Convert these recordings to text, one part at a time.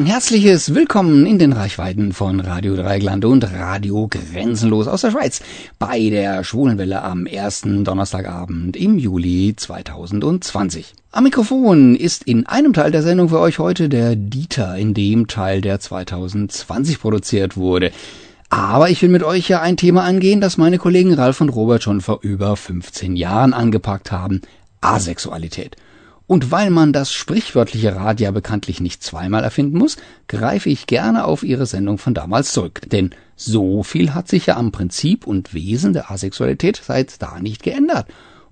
Ein herzliches Willkommen in den Reichweiten von Radio Dreigland und Radio Grenzenlos aus der Schweiz bei der Schwulenwelle am ersten Donnerstagabend im Juli 2020. Am Mikrofon ist in einem Teil der Sendung für euch heute der Dieter, in dem Teil, der 2020 produziert wurde. Aber ich will mit euch ja ein Thema angehen, das meine Kollegen Ralf und Robert schon vor über 15 Jahren angepackt haben. Asexualität. Und weil man das sprichwörtliche Rad ja bekanntlich nicht zweimal erfinden muss, greife ich gerne auf Ihre Sendung von damals zurück. Denn so viel hat sich ja am Prinzip und Wesen der Asexualität seit da nicht geändert.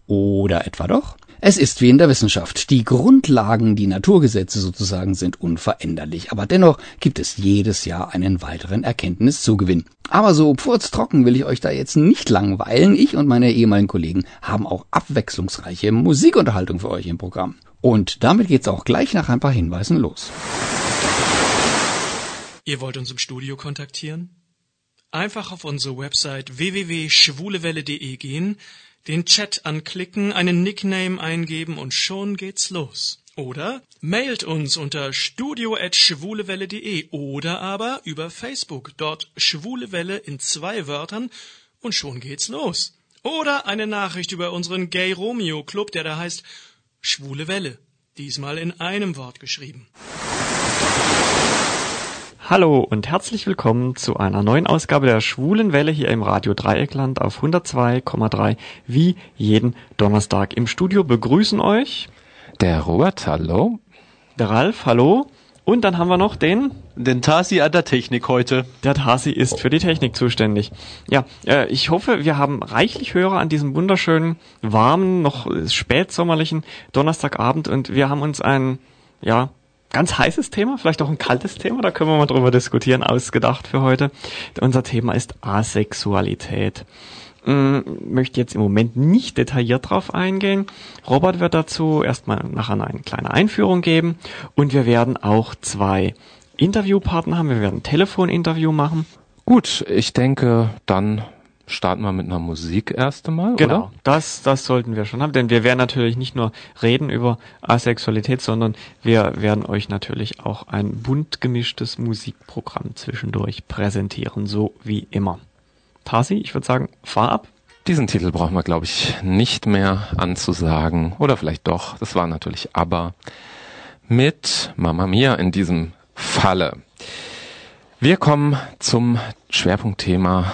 Oder etwa doch? Es ist wie in der Wissenschaft. Die Grundlagen, die Naturgesetze sozusagen sind unveränderlich. Aber dennoch gibt es jedes Jahr einen weiteren Erkenntniszugewinn. Aber so trocken will ich euch da jetzt nicht langweilen. Ich und meine ehemaligen Kollegen haben auch abwechslungsreiche Musikunterhaltung für euch im Programm. Und damit geht's auch gleich nach ein paar Hinweisen los. Ihr wollt uns im Studio kontaktieren? Einfach auf unsere Website www.schwulewelle.de gehen, den Chat anklicken, einen Nickname eingeben und schon geht's los. Oder mailt uns unter studio@schwulewelle.de oder aber über Facebook, dort Schwulewelle in zwei Wörtern und schon geht's los. Oder eine Nachricht über unseren Gay Romeo Club, der da heißt Schwule Welle, diesmal in einem Wort geschrieben. Hallo und herzlich willkommen zu einer neuen Ausgabe der Schwulen Welle hier im Radio Dreieckland auf 102,3 wie jeden Donnerstag. Im Studio begrüßen euch der Robert, hallo. Der Ralf, hallo. Und dann haben wir noch den den Tasi an der Technik heute. Der Tasi ist für die Technik zuständig. Ja, äh, ich hoffe, wir haben reichlich Hörer an diesem wunderschönen, warmen, noch spätsommerlichen Donnerstagabend und wir haben uns ein, ja, ganz heißes Thema, vielleicht auch ein kaltes Thema, da können wir mal drüber diskutieren, ausgedacht für heute. Unser Thema ist Asexualität. Ähm, möchte jetzt im Moment nicht detailliert drauf eingehen. Robert wird dazu erstmal nachher eine kleine Einführung geben und wir werden auch zwei Interviewpartner haben. Wir werden ein Telefoninterview machen. Gut, ich denke, dann starten wir mit einer Musik erst einmal. Genau, oder? das das sollten wir schon haben, denn wir werden natürlich nicht nur reden über Asexualität, sondern wir werden euch natürlich auch ein bunt gemischtes Musikprogramm zwischendurch präsentieren, so wie immer. Tasi, ich würde sagen, fahr ab. Diesen Titel brauchen wir, glaube ich, nicht mehr anzusagen. Oder vielleicht doch. Das war natürlich aber mit Mama Mia in diesem Falle. Wir kommen zum Schwerpunktthema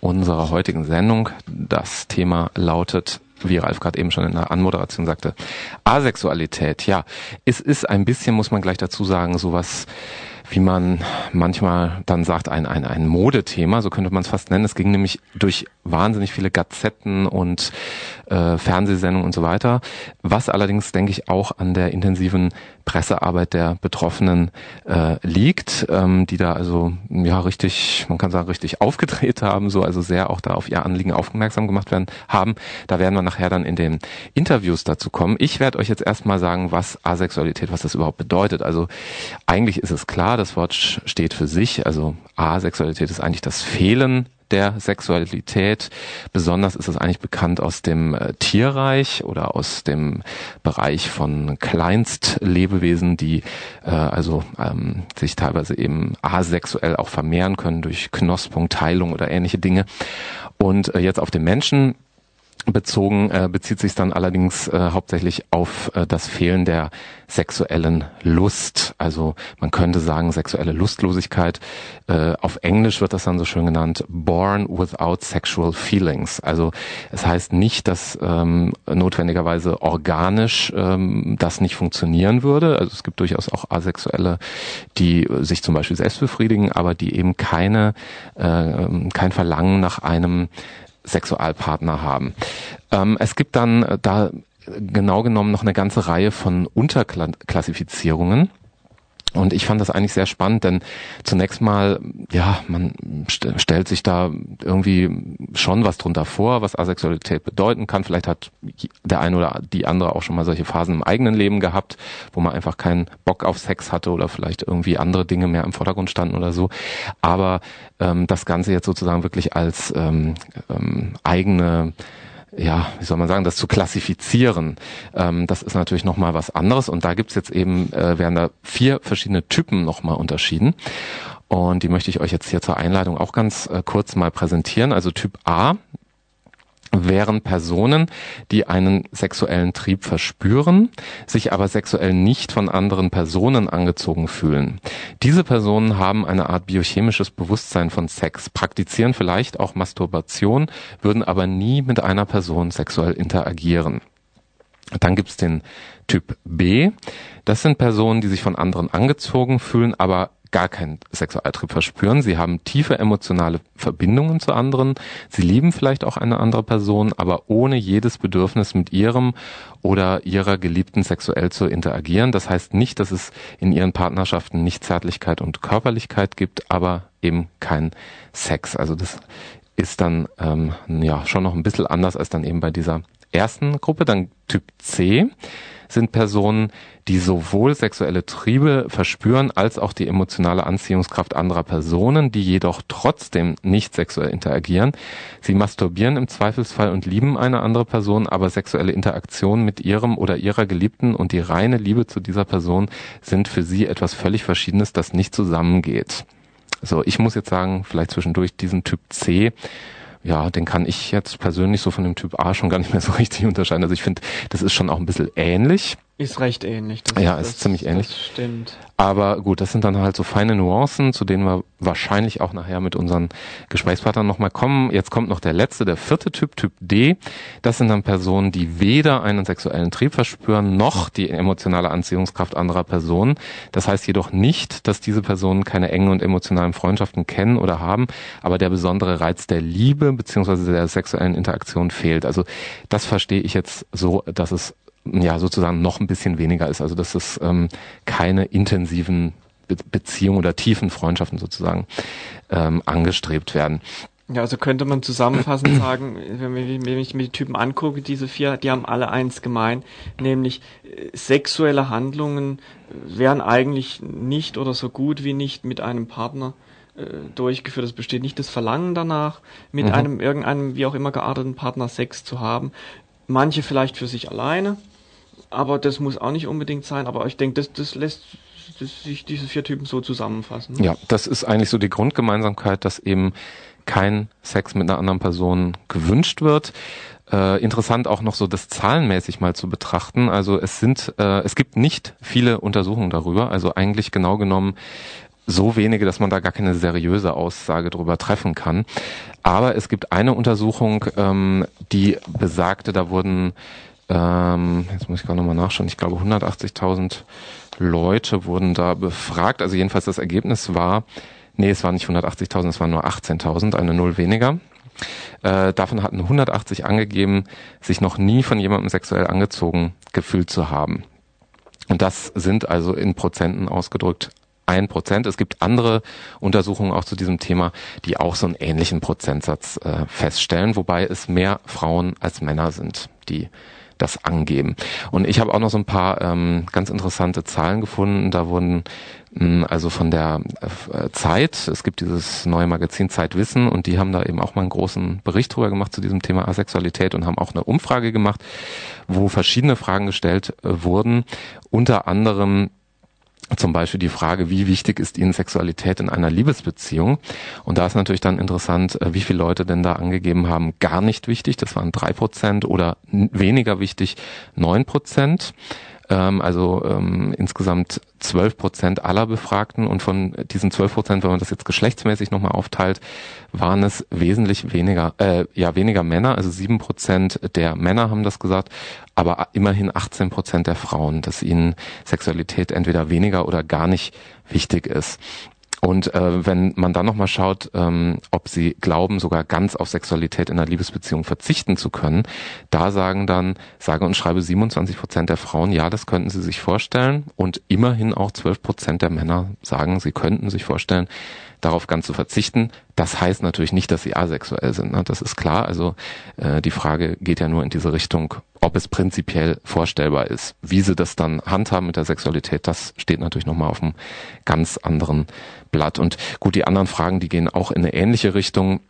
unserer heutigen Sendung. Das Thema lautet, wie Ralf gerade eben schon in der Anmoderation sagte, Asexualität. Ja, es ist ein bisschen, muss man gleich dazu sagen, sowas wie man manchmal dann sagt, ein, ein, ein Modethema, so könnte man es fast nennen. Es ging nämlich durch wahnsinnig viele Gazetten und äh, Fernsehsendungen und so weiter, was allerdings, denke ich, auch an der intensiven Pressearbeit der Betroffenen äh, liegt, ähm, die da also ja richtig, man kann sagen, richtig aufgedreht haben, so also sehr auch da auf ihr Anliegen aufmerksam gemacht werden haben. Da werden wir nachher dann in den Interviews dazu kommen. Ich werde euch jetzt erstmal sagen, was Asexualität, was das überhaupt bedeutet. Also eigentlich ist es klar, das Wort steht für sich. Also Asexualität ist eigentlich das Fehlen der Sexualität. Besonders ist es eigentlich bekannt aus dem äh, Tierreich oder aus dem Bereich von Kleinstlebewesen, die äh, also ähm, sich teilweise eben asexuell auch vermehren können durch Knospung, Teilung oder ähnliche Dinge. Und äh, jetzt auf den Menschen bezogen äh, bezieht sich dann allerdings äh, hauptsächlich auf äh, das Fehlen der sexuellen Lust. Also man könnte sagen sexuelle Lustlosigkeit. Äh, auf Englisch wird das dann so schön genannt, born without sexual feelings. Also es heißt nicht, dass ähm, notwendigerweise organisch ähm, das nicht funktionieren würde. Also es gibt durchaus auch Asexuelle, die sich zum Beispiel selbst befriedigen, aber die eben keine äh, kein Verlangen nach einem Sexualpartner haben. Ähm, es gibt dann äh, da genau genommen noch eine ganze Reihe von Unterklassifizierungen. Und ich fand das eigentlich sehr spannend, denn zunächst mal, ja, man st stellt sich da irgendwie schon was drunter vor, was Asexualität bedeuten kann. Vielleicht hat der eine oder die andere auch schon mal solche Phasen im eigenen Leben gehabt, wo man einfach keinen Bock auf Sex hatte oder vielleicht irgendwie andere Dinge mehr im Vordergrund standen oder so. Aber ähm, das Ganze jetzt sozusagen wirklich als ähm, ähm, eigene ja, wie soll man sagen, das zu klassifizieren, ähm, das ist natürlich nochmal was anderes. Und da gibt's jetzt eben, äh, werden da vier verschiedene Typen nochmal unterschieden. Und die möchte ich euch jetzt hier zur Einleitung auch ganz äh, kurz mal präsentieren. Also Typ A wären Personen, die einen sexuellen Trieb verspüren, sich aber sexuell nicht von anderen Personen angezogen fühlen. Diese Personen haben eine Art biochemisches Bewusstsein von Sex, praktizieren vielleicht auch Masturbation, würden aber nie mit einer Person sexuell interagieren. Dann gibt's den Typ B. Das sind Personen, die sich von anderen angezogen fühlen, aber gar keinen Sexualtrieb verspüren. Sie haben tiefe emotionale Verbindungen zu anderen. Sie lieben vielleicht auch eine andere Person, aber ohne jedes Bedürfnis mit ihrem oder ihrer Geliebten sexuell zu interagieren. Das heißt nicht, dass es in ihren Partnerschaften nicht Zärtlichkeit und Körperlichkeit gibt, aber eben kein Sex. Also das ist dann ähm, ja schon noch ein bisschen anders als dann eben bei dieser ersten Gruppe. Dann Typ C sind Personen, die sowohl sexuelle Triebe verspüren als auch die emotionale Anziehungskraft anderer Personen, die jedoch trotzdem nicht sexuell interagieren. Sie masturbieren im Zweifelsfall und lieben eine andere Person, aber sexuelle Interaktion mit ihrem oder ihrer Geliebten und die reine Liebe zu dieser Person sind für sie etwas völlig Verschiedenes, das nicht zusammengeht. So, ich muss jetzt sagen, vielleicht zwischendurch diesen Typ C ja, den kann ich jetzt persönlich so von dem Typ A schon gar nicht mehr so richtig unterscheiden. Also ich finde, das ist schon auch ein bisschen ähnlich. Ist recht ähnlich. Das, ja, ist das, ziemlich ähnlich. Das stimmt. Aber gut, das sind dann halt so feine Nuancen, zu denen wir wahrscheinlich auch nachher mit unseren Gesprächspartnern nochmal kommen. Jetzt kommt noch der letzte, der vierte Typ, Typ D. Das sind dann Personen, die weder einen sexuellen Trieb verspüren, noch die emotionale Anziehungskraft anderer Personen. Das heißt jedoch nicht, dass diese Personen keine engen und emotionalen Freundschaften kennen oder haben, aber der besondere Reiz der Liebe beziehungsweise der sexuellen Interaktion fehlt. Also das verstehe ich jetzt so, dass es ja sozusagen noch ein bisschen weniger ist. Also dass es ähm, keine intensiven Be Beziehungen oder tiefen Freundschaften sozusagen ähm, angestrebt werden. Ja, also könnte man zusammenfassend sagen, wenn, ich mir die Typen angucke, diese vier, die haben alle eins gemein, nämlich äh, sexuelle Handlungen wären eigentlich nicht oder so gut wie nicht mit einem Partner äh, durchgeführt. Es besteht nicht das Verlangen danach, mit mhm. einem irgendeinem wie auch immer gearteten Partner Sex zu haben. Manche vielleicht für sich alleine, aber das muss auch nicht unbedingt sein. Aber ich denke, das, das lässt sich diese vier Typen so zusammenfassen. Ja, das ist eigentlich so die Grundgemeinsamkeit, dass eben kein Sex mit einer anderen Person gewünscht wird. Äh, interessant auch noch so das zahlenmäßig mal zu betrachten. Also es sind, äh, es gibt nicht viele Untersuchungen darüber. Also eigentlich genau genommen so wenige, dass man da gar keine seriöse Aussage darüber treffen kann. Aber es gibt eine Untersuchung, ähm, die besagte, da wurden ähm, jetzt muss ich gerade nochmal nachschauen, ich glaube 180.000 Leute wurden da befragt. Also jedenfalls das Ergebnis war, nee, es waren nicht 180.000, es waren nur 18.000, eine Null weniger. Äh, davon hatten 180 angegeben, sich noch nie von jemandem sexuell angezogen gefühlt zu haben. Und das sind also in Prozenten ausgedrückt ein Prozent. Es gibt andere Untersuchungen auch zu diesem Thema, die auch so einen ähnlichen Prozentsatz äh, feststellen, wobei es mehr Frauen als Männer sind, die das angeben. Und ich habe auch noch so ein paar ähm, ganz interessante Zahlen gefunden. Da wurden mh, hm, also von der äh, Zeit, es gibt dieses neue Magazin Zeitwissen und die haben da eben auch mal einen großen Bericht drüber gemacht zu diesem Thema Asexualität und haben auch eine Umfrage gemacht, wo verschiedene Fragen gestellt äh, wurden. Unter anderem zum Beispiel die Frage, wie wichtig ist Ihnen Sexualität in einer Liebesbeziehung? Und da ist natürlich dann interessant, äh, wie viele Leute denn da angegeben haben, gar nicht wichtig, das waren drei Prozent oder weniger wichtig, neun Prozent ähm, also ähm, insgesamt 12 Prozent aller Befragten und von diesen 12 Prozent, wenn man das jetzt geschlechtsmäßig nochmal aufteilt, waren es wesentlich weniger, äh, ja weniger Männer, also sieben Prozent der Männer haben das gesagt, aber immerhin 18 Prozent der Frauen, dass ihnen Sexualität entweder weniger oder gar nicht wichtig ist. Und äh, wenn man dann nochmal schaut, ähm, ob sie glauben, sogar ganz auf Sexualität in einer Liebesbeziehung verzichten zu können, da sagen dann, sage und schreibe 27 Prozent der Frauen, ja, das könnten sie sich vorstellen. Und immerhin auch 12 Prozent der Männer sagen, sie könnten sich vorstellen, darauf ganz zu verzichten. Das heißt natürlich nicht, dass sie asexuell sind. Ne? Das ist klar. Also äh, die Frage geht ja nur in diese Richtung, ob es prinzipiell vorstellbar ist. Wie sie das dann handhaben mit der Sexualität, das steht natürlich nochmal auf einem ganz anderen Blatt. Und gut, die anderen Fragen, die gehen auch in eine ähnliche Richtung.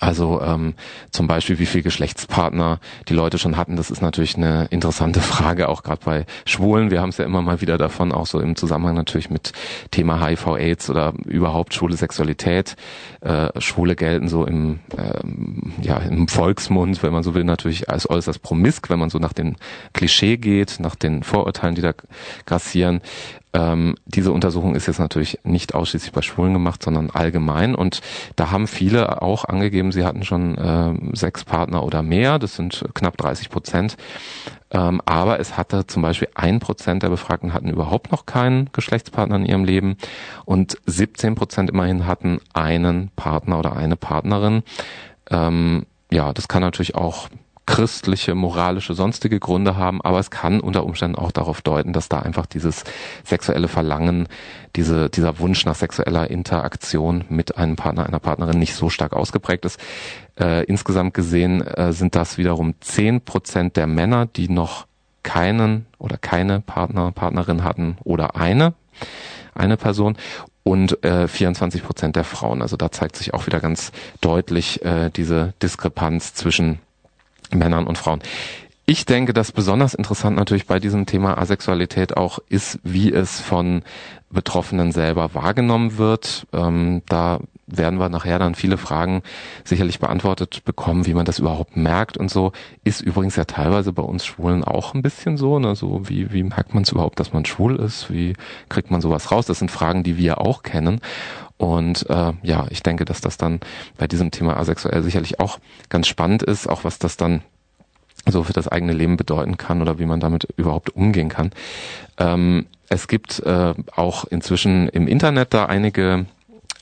Also ähm, zum Beispiel, wie viel Geschlechtspartner die Leute schon hatten, das ist natürlich eine interessante Frage, auch gerade bei Schwulen. Wir haben es ja immer mal wieder davon, auch so im Zusammenhang natürlich mit Thema HIV-AIDS oder überhaupt schwule Sexualität. Äh, Schwule gelten so im, ähm, ja, im Volksmund, wenn man so will, natürlich als äußerst promisk, wenn man so nach dem Klischee geht, nach den Vorurteilen, die da grassieren. Ähm, diese Untersuchung ist jetzt natürlich nicht ausschließlich bei Schwulen gemacht, sondern allgemein. Und da haben viele auch angegeben, sie hatten schon äh, sechs Partner oder mehr. Das sind knapp 30 Prozent. Ähm, aber es hatte zum Beispiel ein Prozent der Befragten hatten überhaupt noch keinen Geschlechtspartner in ihrem Leben und 17 Prozent immerhin hatten einen Partner oder eine Partnerin. Ähm, ja, das kann natürlich auch christliche, moralische, sonstige Gründe haben, aber es kann unter Umständen auch darauf deuten, dass da einfach dieses sexuelle Verlangen, diese, dieser Wunsch nach sexueller Interaktion mit einem Partner, einer Partnerin nicht so stark ausgeprägt ist. Äh, insgesamt gesehen äh, sind das wiederum zehn Prozent der Männer, die noch keinen oder keine Partner, Partnerin hatten oder eine, eine Person und äh, 24 Prozent der Frauen. Also da zeigt sich auch wieder ganz deutlich äh, diese Diskrepanz zwischen Männern und Frauen. Ich denke, dass besonders interessant natürlich bei diesem Thema Asexualität auch ist, wie es von Betroffenen selber wahrgenommen wird. Ähm, da werden wir nachher dann viele Fragen sicherlich beantwortet bekommen, wie man das überhaupt merkt und so. Ist übrigens ja teilweise bei uns Schwulen auch ein bisschen so. Ne? So wie, wie merkt man es überhaupt, dass man schwul ist? Wie kriegt man sowas raus? Das sind Fragen, die wir auch kennen. Und äh, ja, ich denke, dass das dann bei diesem Thema asexuell sicherlich auch ganz spannend ist, auch was das dann so für das eigene Leben bedeuten kann oder wie man damit überhaupt umgehen kann. Ähm, es gibt äh, auch inzwischen im Internet da einige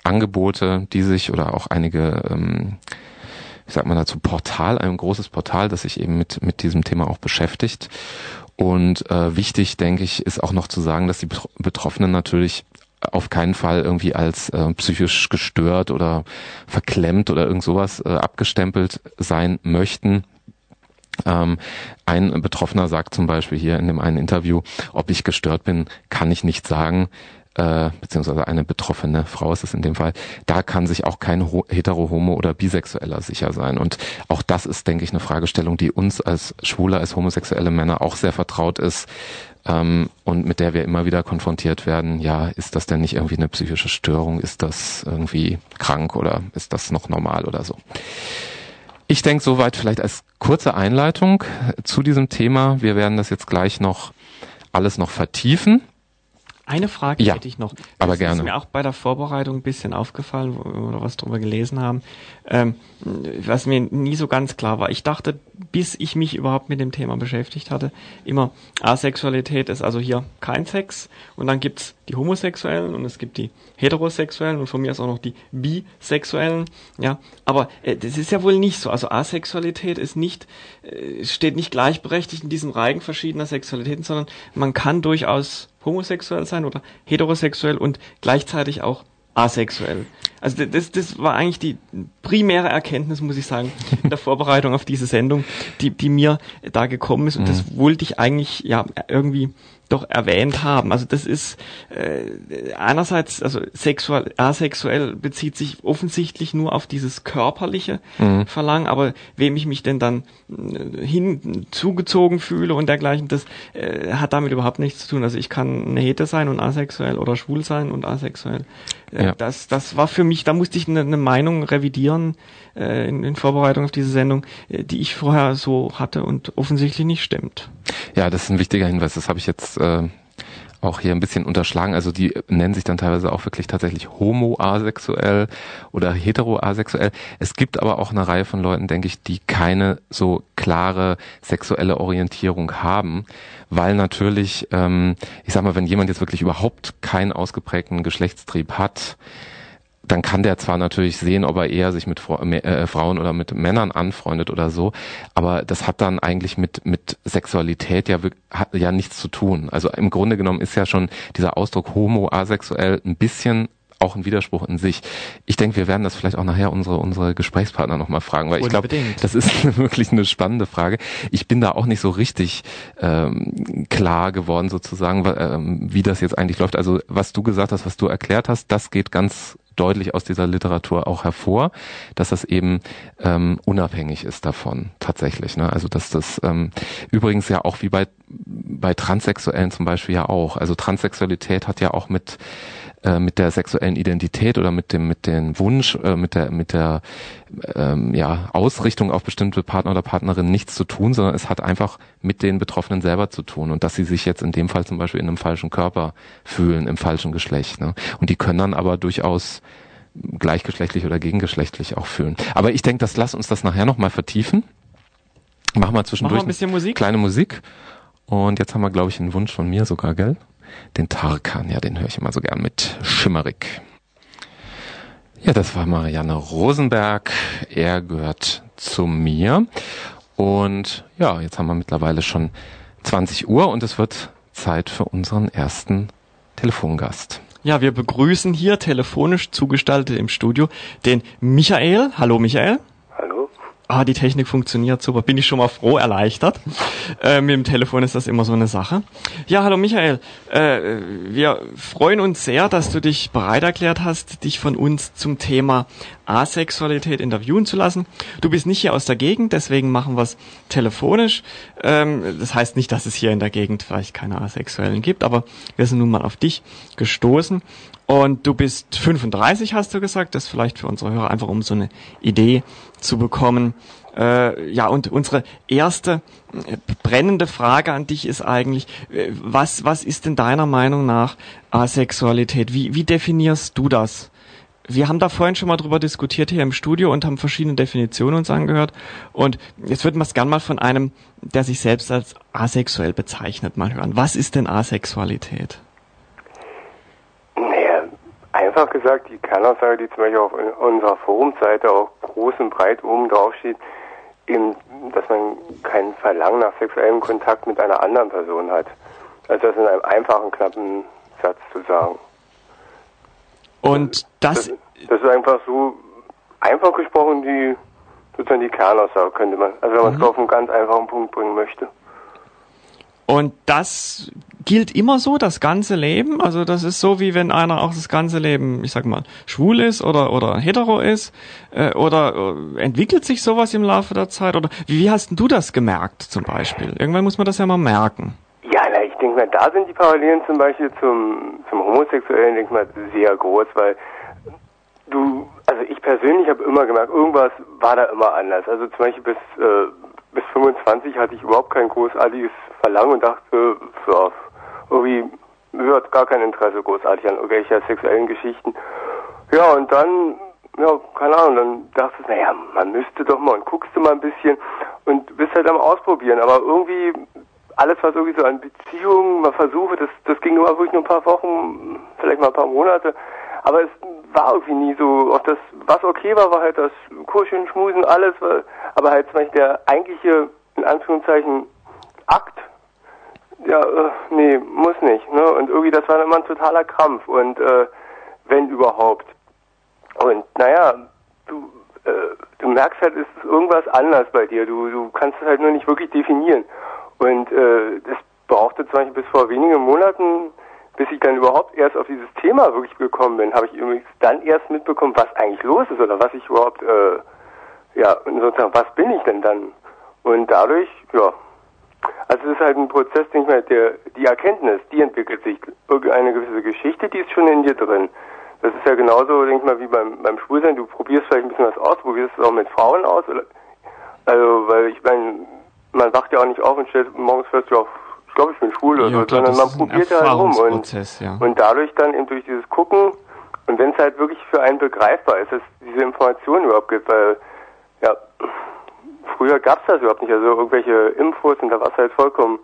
Angebote, die sich oder auch einige, ähm, wie sagt man dazu, Portal, ein großes Portal, das sich eben mit, mit diesem Thema auch beschäftigt. Und äh, wichtig, denke ich, ist auch noch zu sagen, dass die Betroffenen natürlich auf keinen Fall irgendwie als äh, psychisch gestört oder verklemmt oder irgend sowas äh, abgestempelt sein möchten. Ähm, ein Betroffener sagt zum Beispiel hier in dem einen Interview, ob ich gestört bin, kann ich nicht sagen. Äh, beziehungsweise eine betroffene Frau ist es in dem Fall, da kann sich auch kein hetero, homo oder bisexueller sicher sein. Und auch das ist, denke ich, eine Fragestellung, die uns als Schwule, als homosexuelle Männer auch sehr vertraut ist ähm, und mit der wir immer wieder konfrontiert werden. Ja, ist das denn nicht irgendwie eine psychische Störung? Ist das irgendwie krank oder ist das noch normal oder so? Ich denke soweit vielleicht als kurze Einleitung zu diesem Thema. Wir werden das jetzt gleich noch alles noch vertiefen. Eine Frage ja, hätte ich noch. aber gerne. ist mir auch bei der Vorbereitung ein bisschen aufgefallen, wo wir was drüber gelesen haben, ähm, was mir nie so ganz klar war. Ich dachte, bis ich mich überhaupt mit dem Thema beschäftigt hatte, immer Asexualität ist also hier kein Sex und dann gibt's die Homosexuellen und es gibt die Heterosexuellen und von mir ist auch noch die Bisexuellen. Ja, aber äh, das ist ja wohl nicht so. Also Asexualität ist nicht, äh, steht nicht gleichberechtigt in diesem Reigen verschiedener Sexualitäten, sondern man kann durchaus homosexuell sein oder heterosexuell und gleichzeitig auch asexuell. Also das, das war eigentlich die primäre Erkenntnis, muss ich sagen, in der Vorbereitung auf diese Sendung, die, die mir da gekommen ist. Und mhm. das wollte ich eigentlich ja irgendwie doch erwähnt haben. Also das ist äh, einerseits, also sexuell, asexuell bezieht sich offensichtlich nur auf dieses körperliche mhm. Verlangen, aber wem ich mich denn dann äh, hin zugezogen fühle und dergleichen, das äh, hat damit überhaupt nichts zu tun. Also ich kann eine Hete sein und asexuell oder schwul sein und asexuell. Äh, ja. Das, das war für mich, da musste ich eine, eine Meinung revidieren äh, in, in Vorbereitung auf diese Sendung, äh, die ich vorher so hatte und offensichtlich nicht stimmt. Ja, das ist ein wichtiger Hinweis. Das habe ich jetzt äh, auch hier ein bisschen unterschlagen. Also die nennen sich dann teilweise auch wirklich tatsächlich homoasexuell oder heteroasexuell. Es gibt aber auch eine Reihe von Leuten, denke ich, die keine so klare sexuelle Orientierung haben, weil natürlich, ähm, ich sag mal, wenn jemand jetzt wirklich überhaupt keinen ausgeprägten Geschlechtstrieb hat, dann kann der zwar natürlich sehen, ob er eher sich mit äh, Frauen oder mit Männern anfreundet oder so, aber das hat dann eigentlich mit mit Sexualität ja hat ja nichts zu tun. Also im Grunde genommen ist ja schon dieser Ausdruck homo asexuell ein bisschen auch ein Widerspruch in sich. Ich denke, wir werden das vielleicht auch nachher unsere unsere Gesprächspartner nochmal fragen, weil ich glaube, das ist wirklich eine spannende Frage. Ich bin da auch nicht so richtig ähm, klar geworden sozusagen, ähm, wie das jetzt eigentlich läuft. Also was du gesagt hast, was du erklärt hast, das geht ganz deutlich aus dieser Literatur auch hervor, dass das eben ähm, unabhängig ist davon tatsächlich. Ne? Also dass das ähm, übrigens ja auch wie bei bei Transsexuellen zum Beispiel ja auch. Also Transsexualität hat ja auch mit äh, mit der sexuellen Identität oder mit dem mit dem Wunsch äh, mit der mit der ähm, ja Ausrichtung auf bestimmte Partner oder Partnerin nichts zu tun, sondern es hat einfach mit den Betroffenen selber zu tun und dass sie sich jetzt in dem Fall zum Beispiel in einem falschen Körper fühlen, im falschen Geschlecht. Ne? Und die können dann aber durchaus gleichgeschlechtlich oder gegengeschlechtlich auch fühlen. Aber ich denke, das lass uns das nachher noch mal vertiefen. Machen wir zwischendurch Machen wir ein bisschen Musik. kleine Musik. Und jetzt haben wir, glaube ich, einen Wunsch von mir sogar, gell? Den Tarkan, ja, den höre ich immer so gern mit Schimmerig. Ja, das war Marianne Rosenberg. Er gehört zu mir. Und ja, jetzt haben wir mittlerweile schon 20 Uhr und es wird Zeit für unseren ersten Telefongast. Ja, wir begrüßen hier telefonisch zugestaltet im Studio den Michael. Hallo Michael ah, die Technik funktioniert super, bin ich schon mal froh, erleichtert. Äh, mit dem Telefon ist das immer so eine Sache. Ja, hallo Michael, äh, wir freuen uns sehr, dass du dich bereit erklärt hast, dich von uns zum Thema Asexualität interviewen zu lassen. Du bist nicht hier aus der Gegend, deswegen machen wir es telefonisch. Ähm, das heißt nicht, dass es hier in der Gegend vielleicht keine Asexuellen gibt, aber wir sind nun mal auf dich gestoßen. Und du bist 35, hast du gesagt. Das vielleicht für unsere Hörer einfach, um so eine Idee zu bekommen. Äh, ja, und unsere erste äh, brennende Frage an dich ist eigentlich, äh, was, was ist denn deiner Meinung nach Asexualität? Wie, wie definierst du das? Wir haben da vorhin schon mal drüber diskutiert hier im Studio und haben verschiedene Definitionen uns angehört. Und jetzt würden wir es gern mal von einem, der sich selbst als asexuell bezeichnet, mal hören. Was ist denn Asexualität? Einfach gesagt, die Kernaussage, die zum Beispiel auf unserer Forumseite auch groß und breit oben drauf steht, eben, dass man kein Verlangen nach sexuellem Kontakt mit einer anderen Person hat. Also das in einem einfachen, knappen Satz zu sagen. Und das, das, das ist einfach so einfach gesprochen die sozusagen die Kernaussage könnte man. Also wenn man es mhm. auf einen ganz einfachen Punkt bringen möchte. Und das gilt immer so das ganze Leben. Also das ist so, wie wenn einer auch das ganze Leben, ich sag mal, schwul ist oder oder hetero ist. Äh, oder äh, entwickelt sich sowas im Laufe der Zeit? Oder wie, wie hast du das gemerkt zum Beispiel? Irgendwann muss man das ja mal merken. Denke mal, da sind die Parallelen zum Beispiel zum, zum Homosexuellen, denke mal, sehr groß, weil du, also ich persönlich habe immer gemerkt, irgendwas war da immer anders. Also zum Beispiel bis, äh, bis 25 hatte ich überhaupt kein großartiges Verlangen und dachte, ja, irgendwie hört gar kein Interesse großartig an irgendwelcher sexuellen Geschichten. Ja, und dann, ja, keine Ahnung, dann dachte ich, naja, man müsste doch mal und guckst du mal ein bisschen und bist halt am Ausprobieren. Aber irgendwie alles, was irgendwie so an Beziehungen, mal Versuche, das, das ging nur wirklich nur ein paar Wochen, vielleicht mal ein paar Monate. Aber es war irgendwie nie so, auch das, was okay war, war halt das Kuscheln, Schmusen, alles, aber halt zum Beispiel der eigentliche, in Anführungszeichen, Akt, ja, äh, nee, muss nicht. Ne? Und irgendwie, das war immer ein totaler Krampf. Und äh, wenn überhaupt. Und naja, du, äh, du merkst halt, es ist irgendwas anders bei dir. Du, du kannst es halt nur nicht wirklich definieren. Und äh, das brauchte zum Beispiel bis vor wenigen Monaten, bis ich dann überhaupt erst auf dieses Thema wirklich gekommen bin, habe ich übrigens dann erst mitbekommen, was eigentlich los ist oder was ich überhaupt, äh, ja, sozusagen, was bin ich denn dann? Und dadurch, ja, also es ist halt ein Prozess, denke ich mal, der, die Erkenntnis, die entwickelt sich. Irgendeine gewisse Geschichte, die ist schon in dir drin. Das ist ja genauso, denke ich mal, wie beim, beim Schwulsein. Du probierst vielleicht ein bisschen was aus, probierst es auch mit Frauen aus. Oder, also, weil ich meine, man wacht ja auch nicht auf und stellt morgens fest, ja, ich glaube, ich bin schwul oder ja, so, sondern man probiert ja halt rum. Und, ja. und dadurch dann eben durch dieses Gucken und wenn es halt wirklich für einen begreifbar ist, dass es diese Informationen überhaupt gibt, weil, ja, früher gab es das überhaupt nicht. Also irgendwelche Infos und da war es halt vollkommen.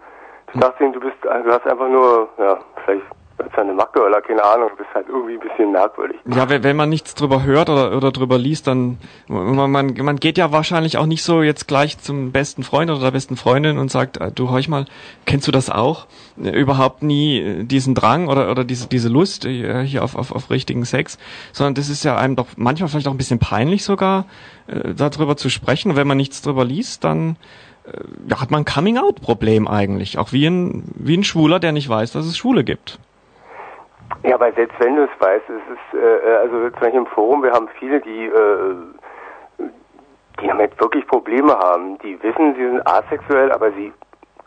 Du dachtest, du bist, du hast einfach nur, ja, vielleicht als eine Macke oder keine Ahnung, das ist halt irgendwie ein bisschen merkwürdig. Ja, wenn, wenn man nichts drüber hört oder, oder drüber liest, dann man, man, man geht ja wahrscheinlich auch nicht so jetzt gleich zum besten Freund oder der besten Freundin und sagt, äh, du horch mal, kennst du das auch? Äh, überhaupt nie äh, diesen Drang oder, oder diese, diese Lust hier auf, auf, auf richtigen Sex, sondern das ist ja einem doch manchmal vielleicht auch ein bisschen peinlich sogar, darüber zu sprechen. Und wenn man nichts drüber liest, dann ja, hat man ein Coming-out-Problem eigentlich. Auch wie ein, wie ein Schwuler, der nicht weiß, dass es Schwule gibt. Ja, aber selbst wenn du es weißt, es ist, äh, also zum Beispiel im Forum, wir haben viele, die, äh, die damit wirklich Probleme haben. Die wissen, sie sind asexuell, aber sie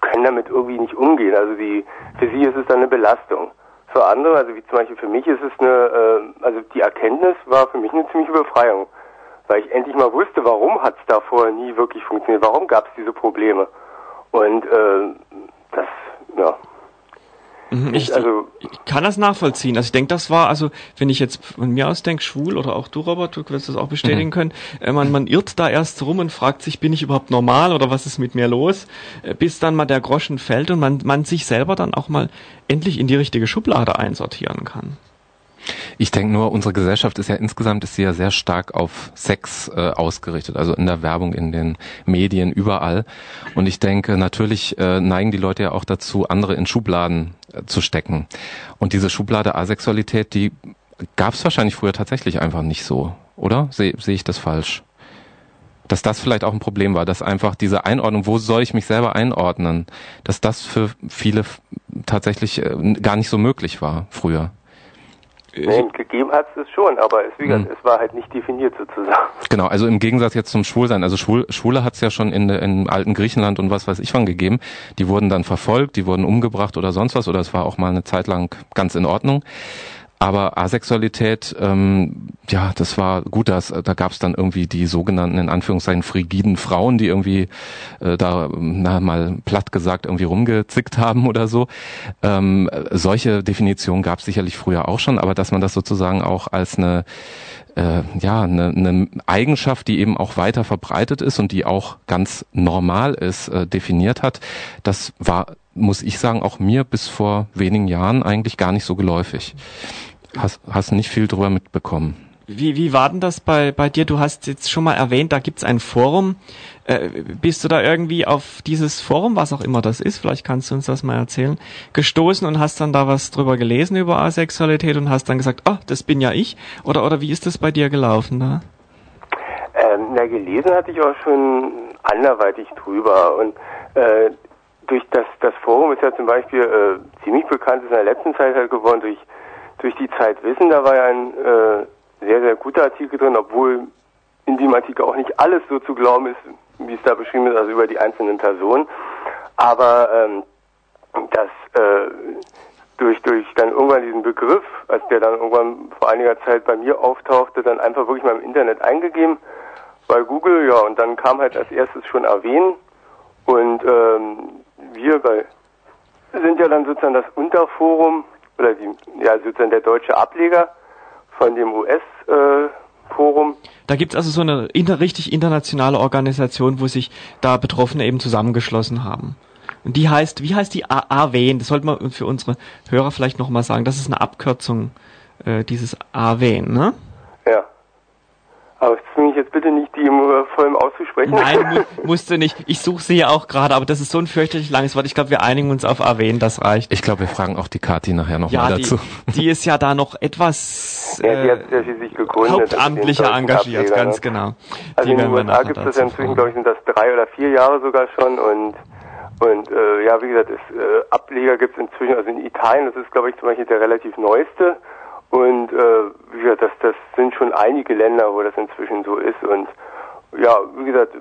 können damit irgendwie nicht umgehen. Also die, für sie ist es dann eine Belastung. Für andere, also wie zum Beispiel für mich ist es eine, äh, also die Erkenntnis war für mich eine ziemliche Befreiung. Weil ich endlich mal wusste, warum hat es da vorher nie wirklich funktioniert, warum gab es diese Probleme. Und äh, das, ja, ich, also, ich kann das nachvollziehen. Also ich denke, das war, also wenn ich jetzt von mir aus denke, schwul oder auch du, Robert, du wirst das auch bestätigen mhm. können, äh, man, man irrt da erst rum und fragt sich, bin ich überhaupt normal oder was ist mit mir los, äh, bis dann mal der Groschen fällt und man, man sich selber dann auch mal endlich in die richtige Schublade einsortieren kann. Ich denke nur, unsere Gesellschaft ist ja insgesamt ist sie ja sehr stark auf Sex äh, ausgerichtet, also in der Werbung, in den Medien, überall. Und ich denke, natürlich äh, neigen die Leute ja auch dazu, andere in Schubladen äh, zu stecken. Und diese Schublade Asexualität, die gab es wahrscheinlich früher tatsächlich einfach nicht so, oder? Sehe seh ich das falsch? Dass das vielleicht auch ein Problem war, dass einfach diese Einordnung, wo soll ich mich selber einordnen, dass das für viele tatsächlich äh, gar nicht so möglich war früher. Nee, gegeben hat es schon, aber es, gesagt, hm. es war halt nicht definiert sozusagen. Genau, also im Gegensatz jetzt zum Schwulsein. Also Schwul, Schwule hat es ja schon in, in alten Griechenland und was weiß ich wann gegeben. Die wurden dann verfolgt, die wurden umgebracht oder sonst was oder es war auch mal eine Zeit lang ganz in Ordnung. Aber Asexualität, ähm, ja, das war gut, dass, da gab es dann irgendwie die sogenannten, in Anführungszeichen, frigiden Frauen, die irgendwie äh, da, na, mal platt gesagt, irgendwie rumgezickt haben oder so. Ähm, solche Definitionen gab es sicherlich früher auch schon, aber dass man das sozusagen auch als eine äh, ja, eine, eine Eigenschaft, die eben auch weiter verbreitet ist und die auch ganz normal ist, äh, definiert hat, das war, muss ich sagen, auch mir bis vor wenigen Jahren eigentlich gar nicht so geläufig. Hast, hast nicht viel drüber mitbekommen. Wie, wie war denn das bei, bei dir? Du hast jetzt schon mal erwähnt, da gibt's ein Forum. Äh, bist du da irgendwie auf dieses Forum, was auch immer das ist, vielleicht kannst du uns das mal erzählen, gestoßen und hast dann da was drüber gelesen über Asexualität und hast dann gesagt, oh, das bin ja ich? Oder, oder wie ist das bei dir gelaufen da? Ähm, na, gelesen hatte ich auch schon anderweitig drüber und äh, durch das, das Forum ist ja zum Beispiel äh, ziemlich bekannt, ist in der letzten Zeit halt geworden durch durch die Zeit Wissen, da war ja ein äh, sehr, sehr guter Artikel drin, obwohl in dem Artikel auch nicht alles so zu glauben ist, wie es da beschrieben ist, also über die einzelnen Personen. Aber ähm, dass äh, durch, durch dann irgendwann diesen Begriff, als der dann irgendwann vor einiger Zeit bei mir auftauchte, dann einfach wirklich mal im Internet eingegeben bei Google, ja, und dann kam halt als erstes schon erwähnen und ähm, wir bei sind ja dann sozusagen das Unterforum oder die, ja, sozusagen der deutsche Ableger von dem US-Forum. Äh, da gibt's also so eine inter, richtig internationale Organisation, wo sich da Betroffene eben zusammengeschlossen haben. Und die heißt, wie heißt die AWN? Das sollte man für unsere Hörer vielleicht nochmal sagen. Das ist eine Abkürzung äh, dieses AWN, ne? Aber ich jetzt bitte nicht, die im vollem auszusprechen. Nein, mu musste nicht. Ich suche sie ja auch gerade, aber das ist so ein fürchterlich langes Wort. Ich glaube, wir einigen uns auf erwähnen, das reicht. Ich glaube, wir fragen auch die Kati nachher nochmal ja, dazu. Die, die ist ja da noch etwas ja, die hat äh, sich gegründet, hauptamtlicher engagiert, Ableger, ganz ne? genau. Also die in den USA gibt es ja inzwischen, glaube ich, sind das drei oder vier Jahre sogar schon und und äh, ja, wie gesagt, es, äh, Ableger gibt es inzwischen, also in Italien, das ist, glaube ich, zum Beispiel der relativ neueste. Und äh, wie gesagt, das, das sind schon einige Länder, wo das inzwischen so ist. Und ja, wie gesagt,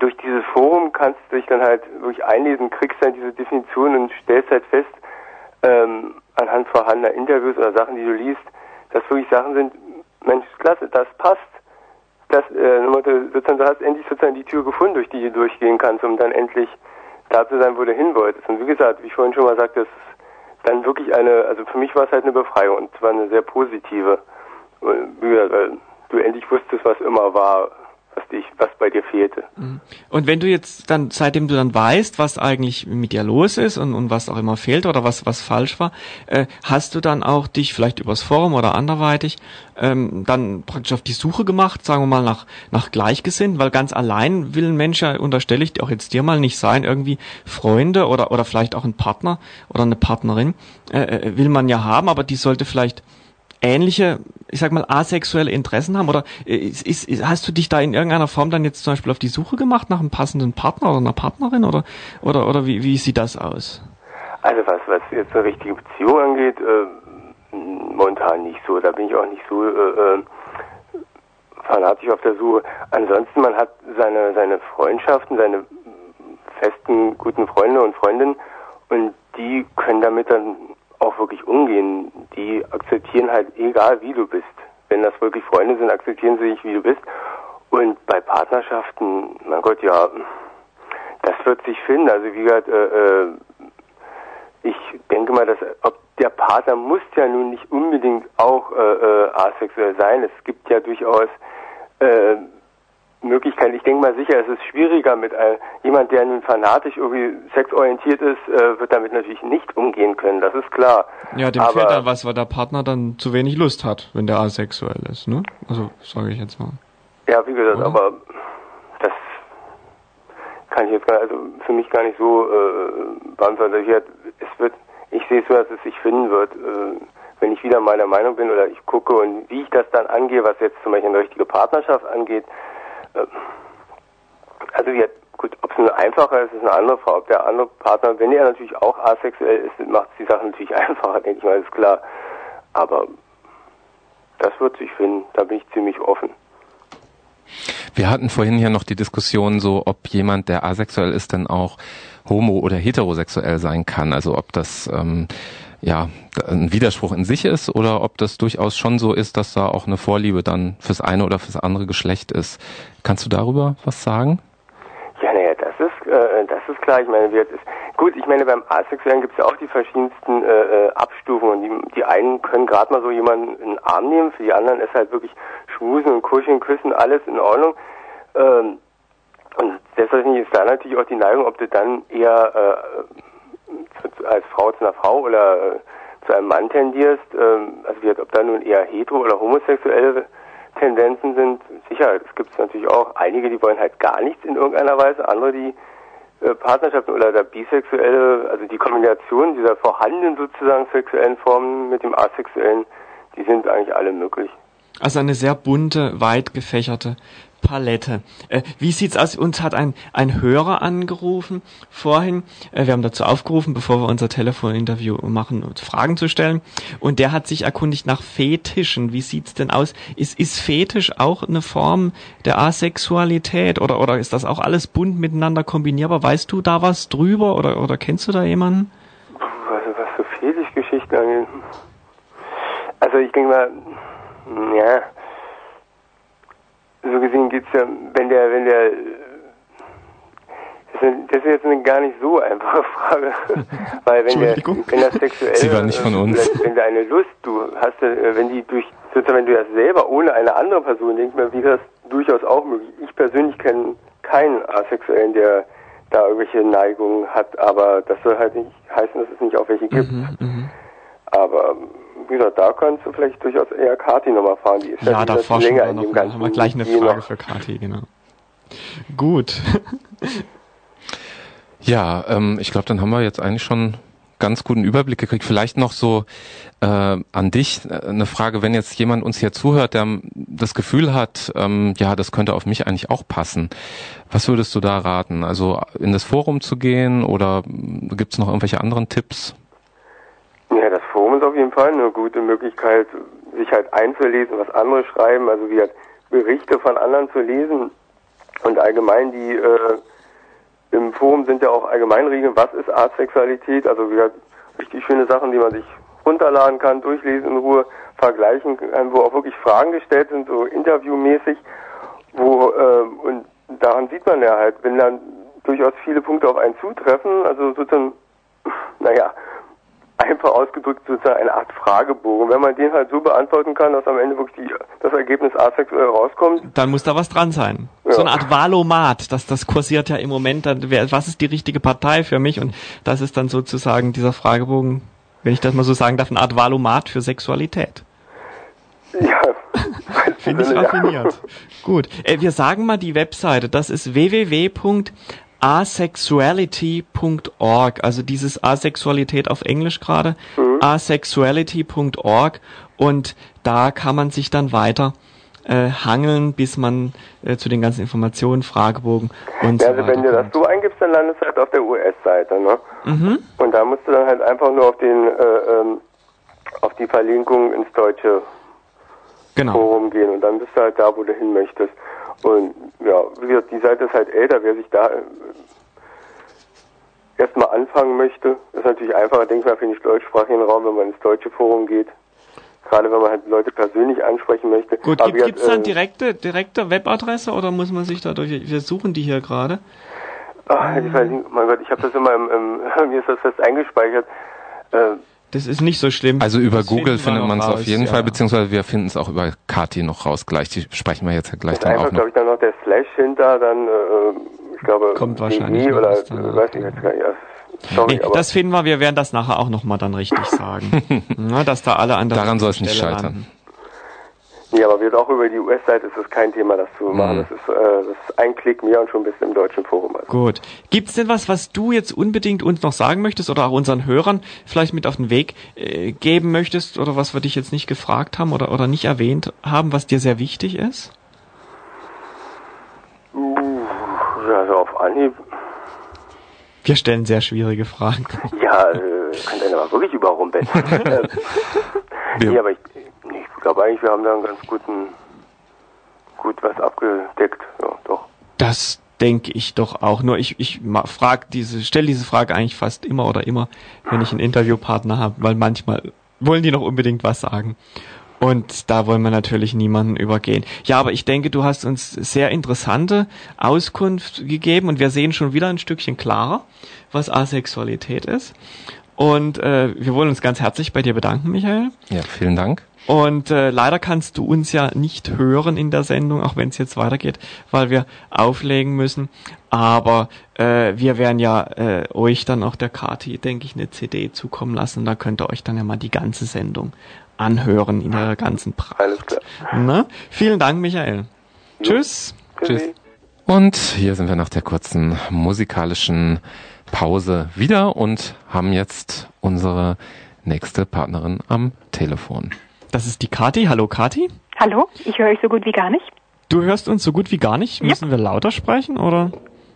durch dieses Forum kannst du dich dann halt wirklich einlesen, kriegst dann diese Definition und stellst halt fest, ähm, anhand vorhandener Interviews oder Sachen, die du liest, dass wirklich Sachen sind, Mensch, klasse, das passt. Das, äh, sozusagen, du hast endlich sozusagen die Tür gefunden, durch die du durchgehen kannst, um dann endlich da zu sein, wo du hin wolltest. Und wie gesagt, wie ich vorhin schon mal sagte, das dann wirklich eine, also für mich war es halt eine Befreiung und zwar eine sehr positive, weil du endlich wusstest, was immer war, was dich, was bei dir fehlte. Mhm. Und wenn du jetzt dann, seitdem du dann weißt, was eigentlich mit dir los ist und, und was auch immer fehlt oder was, was falsch war, äh, hast du dann auch dich vielleicht übers Forum oder anderweitig ähm, dann praktisch auf die Suche gemacht, sagen wir mal, nach, nach Gleichgesinnten, weil ganz allein will ein Mensch ja, unterstelle ich auch jetzt dir mal nicht sein, irgendwie Freunde oder, oder vielleicht auch ein Partner oder eine Partnerin äh, äh will man ja haben, aber die sollte vielleicht ähnliche, ich sag mal, asexuelle Interessen haben? Oder ist, ist, hast du dich da in irgendeiner Form dann jetzt zum Beispiel auf die Suche gemacht nach einem passenden Partner oder einer Partnerin? Oder, oder, oder wie, wie sieht das aus? Also was, was jetzt eine richtige Beziehung angeht, äh, momentan nicht so. Da bin ich auch nicht so äh, äh, fanatisch auf der Suche. Ansonsten, man hat seine, seine Freundschaften, seine festen, guten Freunde und Freundinnen und die können damit dann auch wirklich umgehen. Die akzeptieren halt, egal wie du bist. Wenn das wirklich Freunde sind, akzeptieren sie dich, wie du bist. Und bei Partnerschaften, mein Gott, ja, das wird sich finden. Also wie gesagt, äh, äh, ich denke mal, dass ob der Partner muss ja nun nicht unbedingt auch äh, äh, asexuell sein. Es gibt ja durchaus äh, Möglichkeiten. Ich denke mal sicher, es ist schwieriger mit einem, jemand, der nun fanatisch irgendwie sexorientiert ist, äh, wird damit natürlich nicht umgehen können. Das ist klar. Ja, dem Aber, fehlt dann was, weil der Partner dann zu wenig Lust hat, wenn der asexuell ist, ne? Also sage ich jetzt mal. Ja, wie gesagt, Oder? aber das kann ich jetzt gar, also für mich gar nicht so äh, beantworten. Es wird, ich sehe es so, dass es sich finden wird. Äh, wenn ich wieder meiner Meinung bin oder ich gucke und wie ich das dann angehe, was jetzt zum Beispiel eine richtige Partnerschaft angeht, äh, also jetzt, gut, ob es nur einfacher ist, ist eine andere Frage. Ob der andere Partner, wenn er natürlich auch asexuell ist, macht die Sache natürlich einfacher, denke ich mal, ist klar. Aber das wird sich finden, da bin ich ziemlich offen. Wir hatten vorhin hier noch die Diskussion so, ob jemand, der asexuell ist, dann auch homo- oder heterosexuell sein kann. Also ob das ähm, ja ein Widerspruch in sich ist oder ob das durchaus schon so ist, dass da auch eine Vorliebe dann fürs eine oder fürs andere Geschlecht ist. Kannst du darüber was sagen? Ja, naja, das ist äh, das ist klar. Ich meine, wir, ist, gut, ich meine, beim Asexuellen gibt es ja auch die verschiedensten äh, äh, Abstufungen. Die, die einen können gerade mal so jemanden in den Arm nehmen, für die anderen ist halt wirklich Schmusen und Kuscheln, Küssen, alles in Ordnung. Ähm, und selbstverständlich ist da natürlich auch die Neigung, ob du dann eher äh, als Frau zu einer Frau oder äh, zu einem Mann tendierst, ähm, also wie, ob da nun eher hetero oder homosexuelle Tendenzen sind. Sicher, es gibt natürlich auch einige, die wollen halt gar nichts in irgendeiner Weise, andere, die äh, Partnerschaften oder der bisexuelle, also die Kombination dieser vorhandenen sozusagen sexuellen Formen mit dem asexuellen, die sind eigentlich alle möglich. Also eine sehr bunte, weit gefächerte Palette. Äh, wie sieht's aus? Uns hat ein, ein Hörer angerufen vorhin. Äh, wir haben dazu aufgerufen, bevor wir unser Telefoninterview machen, Fragen zu stellen. Und der hat sich erkundigt nach Fetischen. Wie sieht's denn aus? Ist, ist Fetisch auch eine Form der Asexualität oder, oder ist das auch alles bunt miteinander kombinierbar? Weißt du da was drüber oder, oder kennst du da jemanden? Also was für Fetischgeschichten angeht. Also ich denke mal, ja, so gesehen geht's ja, wenn der, wenn der, das ist jetzt eine gar nicht so einfache Frage, weil wenn der, wenn das sexuell, Sie war nicht von uns. wenn da eine Lust, du hast, äh, wenn die durch, sozusagen, wenn du das selber ohne eine andere Person denkst, mir wie das durchaus auch möglich. Ich persönlich kenne keinen Asexuellen, der da irgendwelche Neigungen hat, aber das soll halt nicht heißen, dass es nicht auch welche gibt. Mhm, mh. Aber gesagt, da kannst du vielleicht durchaus eher Kati nochmal fragen. Die ist ja, ja da forschen länger wir noch, in dem ganzen haben wir gleich eine Frage noch. für Kati, genau. Gut. ja, ähm, ich glaube, dann haben wir jetzt eigentlich schon ganz guten Überblick gekriegt. Vielleicht noch so äh, an dich äh, eine Frage, wenn jetzt jemand uns hier zuhört, der das Gefühl hat, ähm, ja, das könnte auf mich eigentlich auch passen. Was würdest du da raten? Also in das Forum zu gehen oder gibt es noch irgendwelche anderen Tipps? Ist auf jeden Fall eine gute Möglichkeit, sich halt einzulesen, was andere schreiben, also wie halt Berichte von anderen zu lesen. Und allgemein die äh, im Forum sind ja auch Allgemeinregeln, was ist Artsexualität, also wie halt richtig schöne Sachen, die man sich runterladen kann, durchlesen in Ruhe, vergleichen kann, wo auch wirklich Fragen gestellt sind, so interviewmäßig, wo äh, und daran sieht man ja halt, wenn dann durchaus viele Punkte auf einen zutreffen, also sozusagen, naja, einfach ausgedrückt sozusagen eine Art Fragebogen. Wenn man den halt so beantworten kann, dass am Ende wirklich die, das Ergebnis asexuell rauskommt. Dann muss da was dran sein. Ja. So eine Art Valomat, das, das kursiert ja im Moment, dann, wer, was ist die richtige Partei für mich? Und das ist dann sozusagen dieser Fragebogen, wenn ich das mal so sagen darf, eine Art Valomat für Sexualität. Ja. Finde ich raffiniert. Gut. Äh, wir sagen mal die Webseite. Das ist www asexuality.org, also dieses Asexualität auf Englisch gerade, mhm. asexuality.org und da kann man sich dann weiter äh, hangeln, bis man äh, zu den ganzen Informationen, Fragebogen und ja, so also wenn du das so eingibst, dann landest du halt auf der US-Seite, ne? Mhm. Und da musst du dann halt einfach nur auf den äh, ähm, auf die Verlinkung ins deutsche Genau. Forum gehen und dann bist du halt da, wo du hin möchtest. Und ja, wie gesagt, die Seite ist halt älter, wer sich da äh, erstmal anfangen möchte, ist natürlich einfacher, denke ich mal, für den deutschsprachigen Raum, wenn man ins deutsche Forum geht. Gerade wenn man halt Leute persönlich ansprechen möchte. Gut, Aber gibt es dann äh, direkte, direkte Webadresse oder muss man sich dadurch, wir suchen die hier gerade. Ach, die Verlinkung, mein Gott, ich habe das immer im, im mir ist das fest eingespeichert. Äh, Das ist nicht so schlimm. Also über Das Google findet man es auf jeden ja. Fall, beziehungsweise wir finden es auch über Kati noch raus gleich. Die sprechen wir jetzt ja gleich dann einfach, auch noch. glaube ich, dann noch der Slash hinter, dann, äh, ich glaube, Kommt wahrscheinlich noch oder, danach, äh, weiß ich jetzt gar nicht. Ja, sorry, Nee, das finden wir, wir werden das nachher auch nochmal dann richtig sagen. Na, dass da alle an der Daran soll es nicht scheitern. landen. Nee, aber wir auch über die US-Seite ist es kein Thema, das zu machen. Mhm. Das ist, äh, das ist ein Klick mehr und schon bist du im deutschen Forum. Also. Gut. Gibt's denn was, was du jetzt unbedingt uns noch sagen möchtest oder auch unseren Hörern vielleicht mit auf den Weg äh, geben möchtest oder was wir dich jetzt nicht gefragt haben oder, oder nicht erwähnt haben, was dir sehr wichtig ist? Uh, ja, so auf Anhieb. Wir stellen sehr schwierige Fragen. Ja, äh, könnt einen aber wirklich überrumpeln. ähm, nee, aber ich, ich glaube eigentlich, wir haben da einen ganz guten, gut was abgedeckt. Ja, doch. Das denke ich doch auch. Nur ich, ich ma- frag diese, stelle diese Frage eigentlich fast immer oder immer, wenn ich einen Interviewpartner habe, weil manchmal wollen die noch unbedingt was sagen. Und da wollen wir natürlich niemanden übergehen. Ja, aber ich denke, du hast uns sehr interessante Auskunft gegeben und wir sehen schon wieder ein Stückchen klarer, was Asexualität ist. Und äh, wir wollen uns ganz herzlich bei dir bedanken, Michael. Ja, vielen Dank. Und äh, leider kannst du uns ja nicht hören in der Sendung, auch wenn es jetzt weitergeht, weil wir auflegen müssen. Aber äh, wir werden ja äh, euch dann auch der Kati, denke ich, eine CD zukommen lassen. Da könnt ihr euch dann ja mal die ganze Sendung anhören in ihrer ganzen Pracht. Alles klar. Na? Vielen Dank, Michael. Tschüss. Tschüss. Und hier sind wir nach der kurzen musikalischen Pause wieder und haben jetzt unsere nächste Partnerin am Telefon. Das ist die Kati. Hallo Kati. Hallo, ich höre euch so gut wie gar nicht. Du hörst uns so gut wie gar nicht. Müssen wir lauter sprechen oder?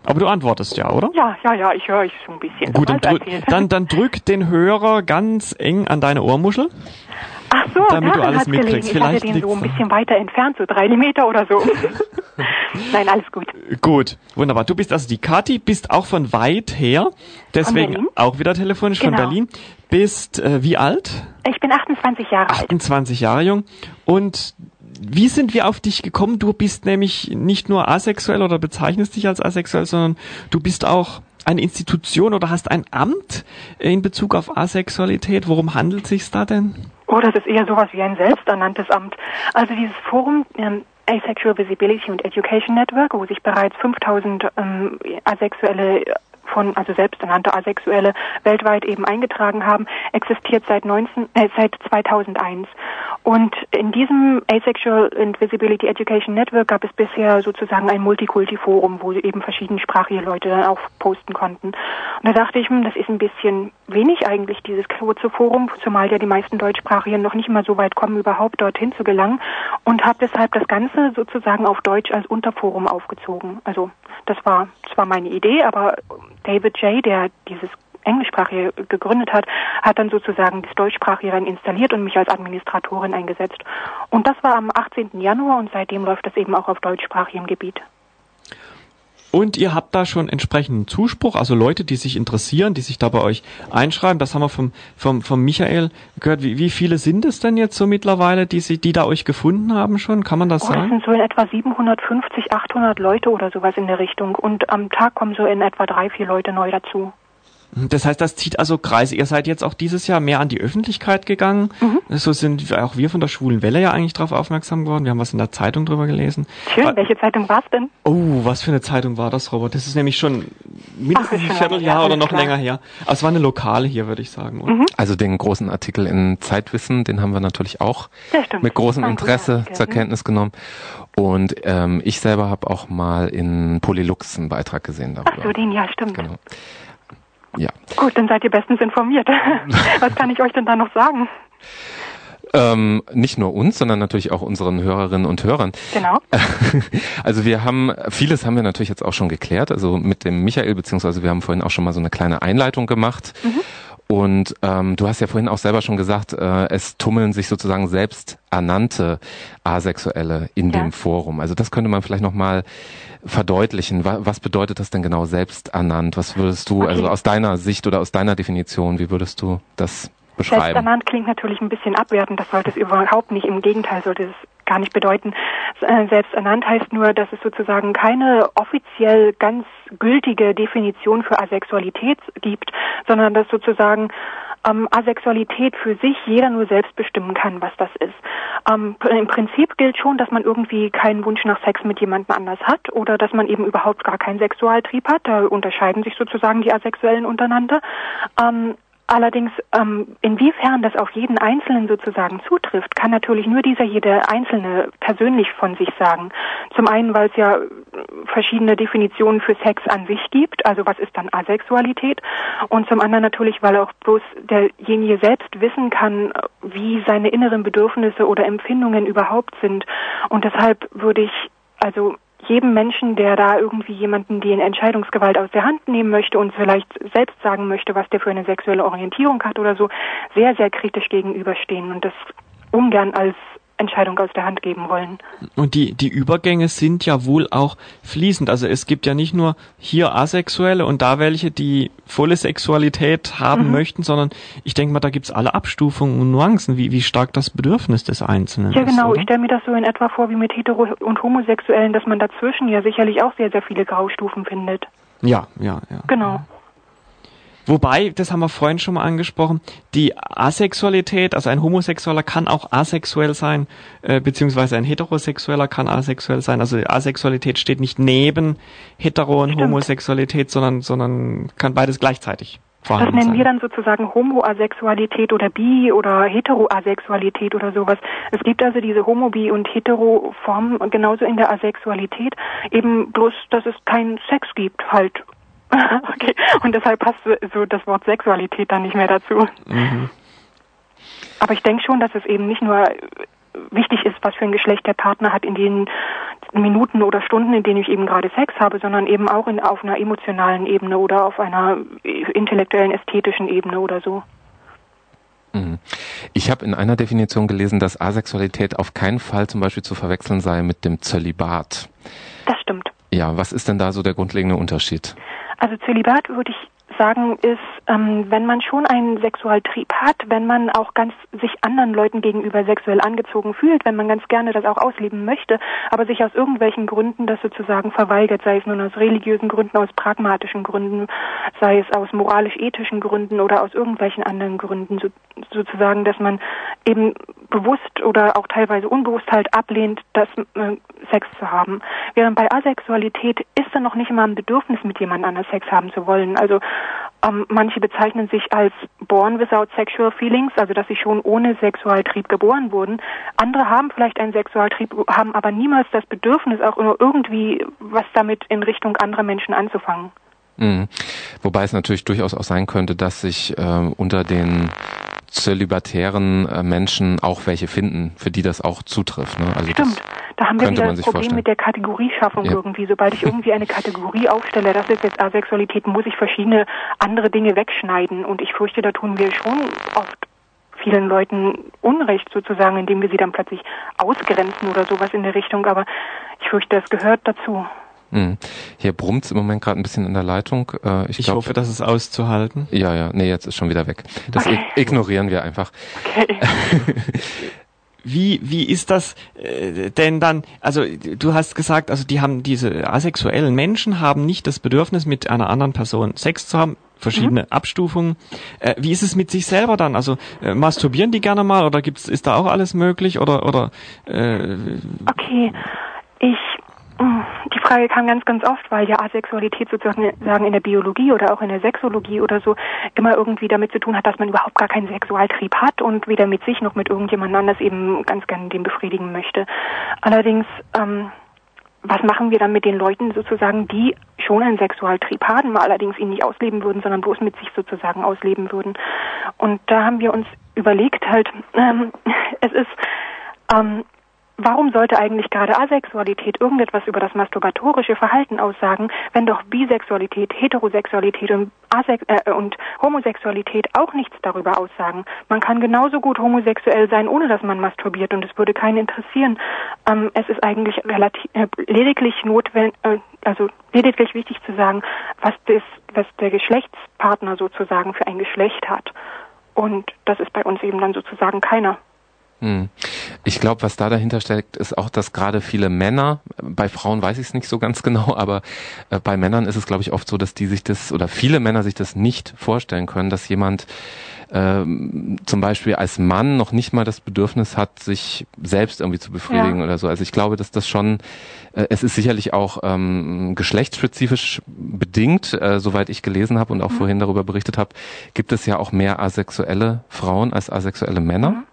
Aber du antwortest ja, oder? Ja, ja, ja, ich höre euch so ein bisschen. Gut, dann, drück, dann, dann drück den Hörer ganz eng an deine Ohrmuschel. Ach so, damit du alles mitkriegst. Ich hatte Vielleicht den so ein bisschen weiter entfernt, so drei Millimeter oder so. Nein, alles gut. Gut, wunderbar. Du bist also die Kati, bist auch von weit her, deswegen auch wieder telefonisch von Genau. Berlin. Bist äh, wie alt? Ich bin 28 Jahre alt. 28 Jahre jung. Und wie sind wir auf dich gekommen? Du bist nämlich nicht nur asexuell oder bezeichnest dich als asexuell, sondern du bist auch eine Institution oder hast ein Amt in Bezug auf Asexualität. Worum handelt sich's da denn? Oh, das ist eher sowas wie ein selbsternanntes Amt. Also dieses Forum ähm, Asexual Visibility and Education Network, wo sich bereits 5000 ähm, Asexuelle von, also selbsternannte Asexuelle weltweit eben eingetragen haben, existiert seit 19, äh, seit 2001. Und in diesem Asexual and Visibility Education Network gab es bisher sozusagen ein Multikulti-Forum, wo eben verschiedensprachige Leute dann auch posten konnten. Und da dachte ich, hm, das ist ein bisschen wenig eigentlich, dieses kurze Forum, zumal ja die meisten Deutschsprachigen noch nicht mal so weit kommen, überhaupt dorthin zu gelangen. Und habe deshalb das Ganze sozusagen auf Deutsch als Unterforum aufgezogen. Also das war, das war meine Idee, aber David J., der dieses englischsprachige gegründet hat, hat dann sozusagen das deutschsprachige dann installiert und mich als Administratorin eingesetzt. Und das war am 18. Januar und seitdem läuft das eben auch auf deutschsprachigem Gebiet. Und ihr habt da schon entsprechenden Zuspruch, also Leute, die sich interessieren, die sich da bei euch einschreiben. Das haben wir vom, vom, vom Michael gehört. Wie, wie viele sind es denn jetzt so mittlerweile, die, sie, die da euch gefunden haben schon? Kann man das Oh, das sagen? sind so in etwa 750, 800 Leute oder sowas in der Richtung. Und am Tag kommen so in etwa drei, vier Leute neu dazu. Das heißt, das zieht also Kreise. Ihr seid jetzt auch dieses Jahr mehr an die Öffentlichkeit gegangen. So sind auch wir von der Schwulen Welle ja eigentlich darauf aufmerksam geworden. Wir haben was in der Zeitung drüber gelesen. Schön, Ah, welche Zeitung war's denn? Oh, was für eine Zeitung war das, Robert? Das ist nämlich schon mindestens Ach, ein Vierteljahr oder noch klar. länger her. Aber es war eine lokale hier, würde ich sagen. Oder? Also den großen Artikel in Zeitwissen, den haben wir natürlich auch mit großem War Interesse zur mhm. Kenntnis genommen. Und ähm, ich selber habe auch mal in Polylux einen Beitrag gesehen darüber. Ach so, den, ja, stimmt. Genau. Ja. Gut, dann seid ihr bestens informiert. Was kann ich euch denn da noch sagen? Ähm, nicht nur uns, sondern natürlich auch unseren Hörerinnen und Hörern. Genau. Also wir haben, vieles haben wir natürlich jetzt auch schon geklärt, also mit dem Michael, beziehungsweise wir haben vorhin auch schon mal so eine kleine Einleitung gemacht. Und ähm, du hast ja vorhin auch selber schon gesagt, äh, es tummeln sich sozusagen selbst ernannte Asexuelle in ja. dem Forum. Also das könnte man vielleicht nochmal verdeutlichen. Was, was bedeutet das denn genau selbst ernannt? Was würdest du, okay. also aus deiner Sicht oder aus deiner Definition, wie würdest du das beschreiben? Selbsternannt klingt natürlich ein bisschen abwertend, das sollte es überhaupt nicht. Im Gegenteil sollte es gar nicht bedeuten. Äh, selbsternannt heißt nur, dass es sozusagen keine offiziell ganz gültige Definition für Asexualität gibt, sondern dass sozusagen ähm, Asexualität für sich jeder nur selbst bestimmen kann, was das ist. Ähm, Im Prinzip gilt schon, dass man irgendwie keinen Wunsch nach Sex mit jemandem anders hat oder dass man eben überhaupt gar keinen Sexualtrieb hat. Da unterscheiden sich sozusagen die Asexuellen untereinander. Ähm, Allerdings, ähm, inwiefern das auf jeden Einzelnen sozusagen zutrifft, kann natürlich nur dieser jede Einzelne persönlich von sich sagen. Zum einen, weil es ja verschiedene Definitionen für Sex an sich gibt, also was ist dann Asexualität, und zum anderen natürlich, weil auch bloß derjenige selbst wissen kann, wie seine inneren Bedürfnisse oder Empfindungen überhaupt sind. Und deshalb würde ich also jedem Menschen, der da irgendwie jemanden die Entscheidungsgewalt aus der Hand nehmen möchte und vielleicht selbst sagen möchte, was der für eine sexuelle Orientierung hat oder so, sehr, sehr kritisch gegenüberstehen und das ungern als Entscheidung aus der Hand geben wollen. Und die, die Übergänge sind ja wohl auch fließend. Also es gibt ja nicht nur hier Asexuelle und da welche, die volle Sexualität haben mhm. möchten, sondern ich denke mal, da gibt's alle Abstufungen und Nuancen, wie, wie stark das Bedürfnis des Einzelnen ja, ist. Ja genau, ich stelle mir das so in etwa vor wie mit Hetero- und Homosexuellen, dass man dazwischen ja sicherlich auch sehr, sehr viele Graustufen findet. Ja, ja, ja. Genau. Wobei, das haben wir vorhin schon mal angesprochen, die Asexualität, also ein Homosexueller kann auch asexuell sein, äh, beziehungsweise ein Heterosexueller kann asexuell sein. Also Asexualität steht nicht neben Hetero- und Stimmt. Homosexualität, sondern, sondern kann beides gleichzeitig vorhanden Das nennen sein. wir dann sozusagen Homoasexualität oder Bi- oder Heteroasexualität oder sowas. Es gibt also diese Homo-, Bi- und Hetero-Formen genauso in der Asexualität, eben bloß, dass es keinen Sex gibt halt okay. Und deshalb passt so das Wort Sexualität dann nicht mehr dazu. Mhm. Aber ich denke schon, dass es eben nicht nur wichtig ist, was für ein Geschlecht der Partner hat in den Minuten oder Stunden, in denen ich eben gerade Sex habe, sondern eben auch in, auf einer emotionalen Ebene oder auf einer intellektuellen, ästhetischen Ebene oder so. Mhm. Ich habe in einer Definition gelesen, dass Asexualität auf keinen Fall zum Beispiel zu verwechseln sei mit dem Zölibat. Das stimmt. Ja, was ist denn da so der grundlegende Unterschied? Also Zölibat würde ich sagen, ist, ähm, wenn man schon einen Sexualtrieb hat, wenn man auch ganz sich anderen Leuten gegenüber sexuell angezogen fühlt, wenn man ganz gerne das auch ausleben möchte, aber sich aus irgendwelchen Gründen das sozusagen verweigert, sei es nun aus religiösen Gründen, aus pragmatischen Gründen, sei es aus moralisch-ethischen Gründen oder aus irgendwelchen anderen Gründen, so, sozusagen, dass man eben bewusst oder auch teilweise unbewusst halt ablehnt, das äh, Sex zu haben. Während bei Asexualität ist dann noch nicht immer ein Bedürfnis, mit jemand anders Sex haben zu wollen. Also ähm, manche bezeichnen sich als born without sexual feelings, also dass sie schon ohne Sexualtrieb geboren wurden. Andere haben vielleicht einen Sexualtrieb, haben aber niemals das Bedürfnis, auch nur irgendwie was damit in Richtung anderer Menschen anzufangen. Mhm. Wobei es natürlich durchaus auch sein könnte, dass sich äh, unter den zölibatären äh, Menschen auch welche finden, für die das auch zutrifft. Ne? Also Stimmt. Da haben wir wieder das Problem vorstellen. mit der Kategorieschaffung ja. irgendwie. Sobald ich irgendwie eine Kategorie aufstelle, das ist jetzt Asexualität, muss ich verschiedene andere Dinge wegschneiden. Und ich fürchte, da tun wir schon oft vielen Leuten Unrecht sozusagen, indem wir sie dann plötzlich ausgrenzen oder sowas in der Richtung. Aber ich fürchte, das gehört dazu. Mhm. Hier brummt im Moment gerade ein bisschen in der Leitung. Äh, ich, ich glaub, hoffe, das ist auszuhalten. Ja, ja, nee, jetzt ist schon wieder weg. Das okay. ignorieren wir einfach. Okay. wie, wie ist das äh, denn dann, also du hast gesagt, also die haben diese asexuellen Menschen haben nicht das Bedürfnis, mit einer anderen Person Sex zu haben, verschiedene mhm. Abstufungen. Äh, wie ist es mit sich selber dann? Also äh, masturbieren die gerne mal oder gibt's, ist da auch alles möglich oder oder äh, Okay. Ich die Frage kam ganz, ganz oft, weil ja Asexualität sozusagen in der Biologie oder auch in der Sexologie oder so immer irgendwie damit zu tun hat, dass man überhaupt gar keinen Sexualtrieb hat und weder mit sich noch mit irgendjemand anders eben ganz gerne den befriedigen möchte. Allerdings, ähm, was machen wir dann mit den Leuten sozusagen, die schon einen Sexualtrieb haben, allerdings ihn nicht ausleben würden, sondern bloß mit sich sozusagen ausleben würden? Und da haben wir uns überlegt halt, ähm, es ist ähm, warum sollte eigentlich gerade Asexualität irgendetwas über das masturbatorische Verhalten aussagen, wenn doch Bisexualität, Heterosexualität und, Asex äh, und Homosexualität auch nichts darüber aussagen? Man kann genauso gut homosexuell sein, ohne dass man masturbiert und es würde keinen interessieren. Ähm, es ist eigentlich relativ äh, lediglich notwendig, äh, also lediglich wichtig zu sagen, was das, was der Geschlechtspartner sozusagen für ein Geschlecht hat. Und das ist bei uns eben dann sozusagen keiner. Hm. Ich glaube, was da dahinter steckt, ist auch, dass gerade viele Männer, bei Frauen weiß ich es nicht so ganz genau, aber äh, bei Männern ist es, glaube ich, oft so, dass die sich das oder viele Männer sich das nicht vorstellen können, dass jemand ähm, zum Beispiel als Mann noch nicht mal das Bedürfnis hat, sich selbst irgendwie zu befriedigen ja. oder so. Also ich glaube, dass das schon, äh, es ist sicherlich auch ähm, geschlechtsspezifisch bedingt, äh, soweit ich gelesen habe und auch mhm. vorhin darüber berichtet habe, gibt es ja auch mehr asexuelle Frauen als asexuelle Männer. Mhm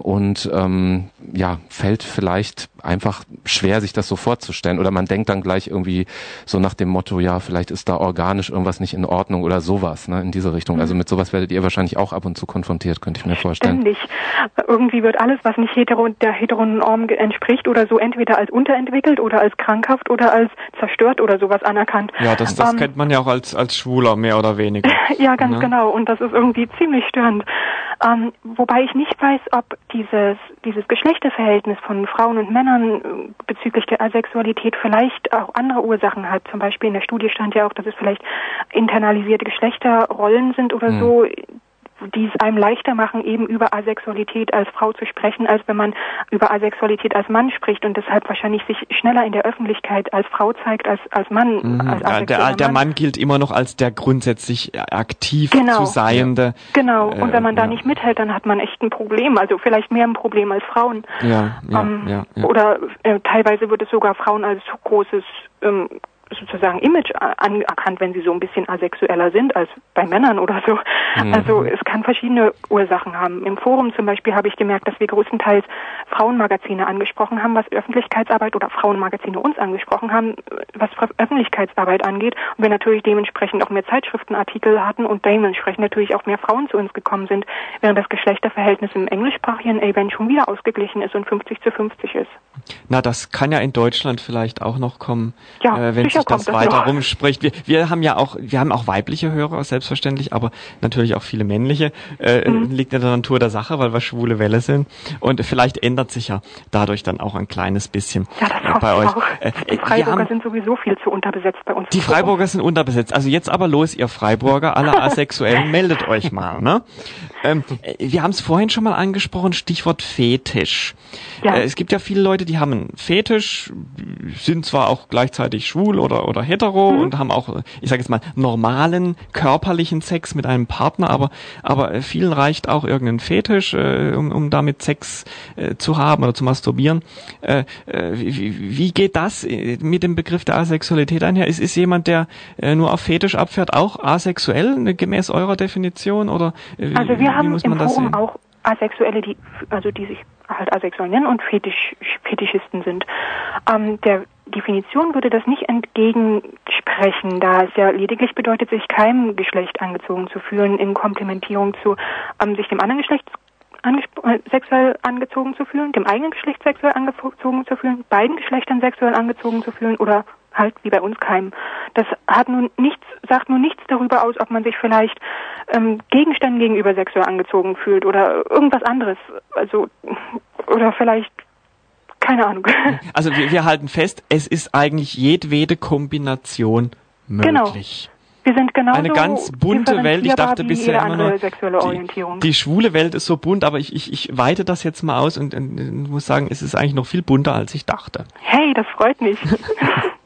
und ähm, ja, fällt vielleicht einfach schwer, sich das so vorzustellen. Oder man denkt dann gleich irgendwie so nach dem Motto, ja, vielleicht ist da organisch irgendwas nicht in Ordnung oder sowas, ne, in diese Richtung. Also mhm. mit sowas werdet ihr wahrscheinlich auch ab und zu konfrontiert, könnte ich mir vorstellen. Ständig. Irgendwie wird alles, was nicht hetero der Heteronorm entspricht oder so, entweder als unterentwickelt oder als krankhaft oder als zerstört oder sowas anerkannt. Ja, das, das ähm, kennt man ja auch als, als Schwuler, mehr oder weniger. ja, ganz ne? genau. Und das ist irgendwie ziemlich störend. Ähm, wobei ich nicht weiß, ob dieses, dieses Geschlechterverhältnis von Frauen und Männern äh, bezüglich der Asexualität vielleicht auch andere Ursachen hat. Zum Beispiel in der Studie stand ja auch, dass es vielleicht internalisierte Geschlechterrollen sind oder mhm. so, die es einem leichter machen, eben über Asexualität als Frau zu sprechen, als wenn man über Asexualität als Mann spricht und deshalb wahrscheinlich sich schneller in der Öffentlichkeit als Frau zeigt als als Mann. Mhm. Als ja, der, der Mann. Mann gilt immer noch als der grundsätzlich aktiv genau. zu seiende. Genau. Und wenn man da ja. nicht mithält, dann hat man echt ein Problem. Also vielleicht mehr ein Problem als Frauen. Ja, ja, ähm, ja, ja. Oder äh, teilweise wird es sogar Frauen als großes ähm, sozusagen Image anerkannt, wenn sie so ein bisschen asexueller sind als bei Männern oder so. Mhm. Also es kann verschiedene Ursachen haben. Im Forum zum Beispiel habe ich gemerkt, dass wir größtenteils Frauenmagazine angesprochen haben, was Öffentlichkeitsarbeit oder Frauenmagazine uns angesprochen haben, was Öffentlichkeitsarbeit angeht. Und wir natürlich dementsprechend auch mehr Zeitschriftenartikel hatten und dementsprechend natürlich auch mehr Frauen zu uns gekommen sind, während das Geschlechterverhältnis im englischsprachigen A-Band schon wieder ausgeglichen ist und 50 zu 50 ist. Na, das kann ja in Deutschland vielleicht auch noch kommen, ja, äh, wenn sich das weiter noch. rumspricht. Wir, wir haben ja auch, wir haben auch weibliche Hörer, selbstverständlich, aber natürlich auch viele männliche. Äh, mhm. Liegt in der Natur der Sache, weil wir schwule Welle sind. Und vielleicht ändert sich ja dadurch dann auch ein kleines bisschen ja, das bei euch. Auch. Äh, die Freiburger haben, sind sowieso viel zu unterbesetzt bei uns. Die Freiburger sind unterbesetzt. Also jetzt aber los, ihr Freiburger, alle Asexuellen, meldet euch mal. Ne? Ähm, äh, wir haben es vorhin schon mal angesprochen, Stichwort Fetisch. Ja. Äh, es gibt ja viele Leute, die haben einen Fetisch, sind zwar auch gleichzeitig schwul oder, oder hetero mhm. und haben auch, ich sage jetzt mal, normalen körperlichen Sex mit einem Partner, aber, aber vielen reicht auch irgendein Fetisch, äh, um, um damit Sex äh, zu haben oder zu masturbieren. Äh, äh, wie, wie geht das mit dem Begriff der Asexualität einher? Ist, ist jemand, der äh, nur auf Fetisch abfährt, auch asexuell, gemäß eurer Definition? Oder äh, also wir haben im Forum auch Asexuelle, die, also die sich halt asexuell nennen und Fetisch, Fetischisten sind. Ähm, der Definition würde das nicht entgegensprechen, da es ja lediglich bedeutet, sich keinem Geschlecht angezogen zu fühlen in Komplementierung zu ähm, sich dem anderen Geschlecht äh, sexuell angezogen zu fühlen, dem eigenen Geschlecht sexuell angezogen zu fühlen, beiden Geschlechtern sexuell angezogen zu fühlen oder halt wie bei uns keinem. Das hat nun nichts, sagt nun nichts darüber aus, ob man sich vielleicht ähm, Gegenständen gegenüber sexuell angezogen fühlt oder irgendwas anderes. Also oder vielleicht keine Ahnung. Also wir, wir halten fest, es ist eigentlich jedwede Kombination genau. möglich. Genau. Wir sind genauso eine ganz bunte Welt. Ich dachte bisher immer nur, die, die, schwule Welt ist so bunt, aber ich, ich, ich weite das jetzt mal aus und, und, und muss sagen, es ist eigentlich noch viel bunter, als ich dachte. Hey, das freut mich.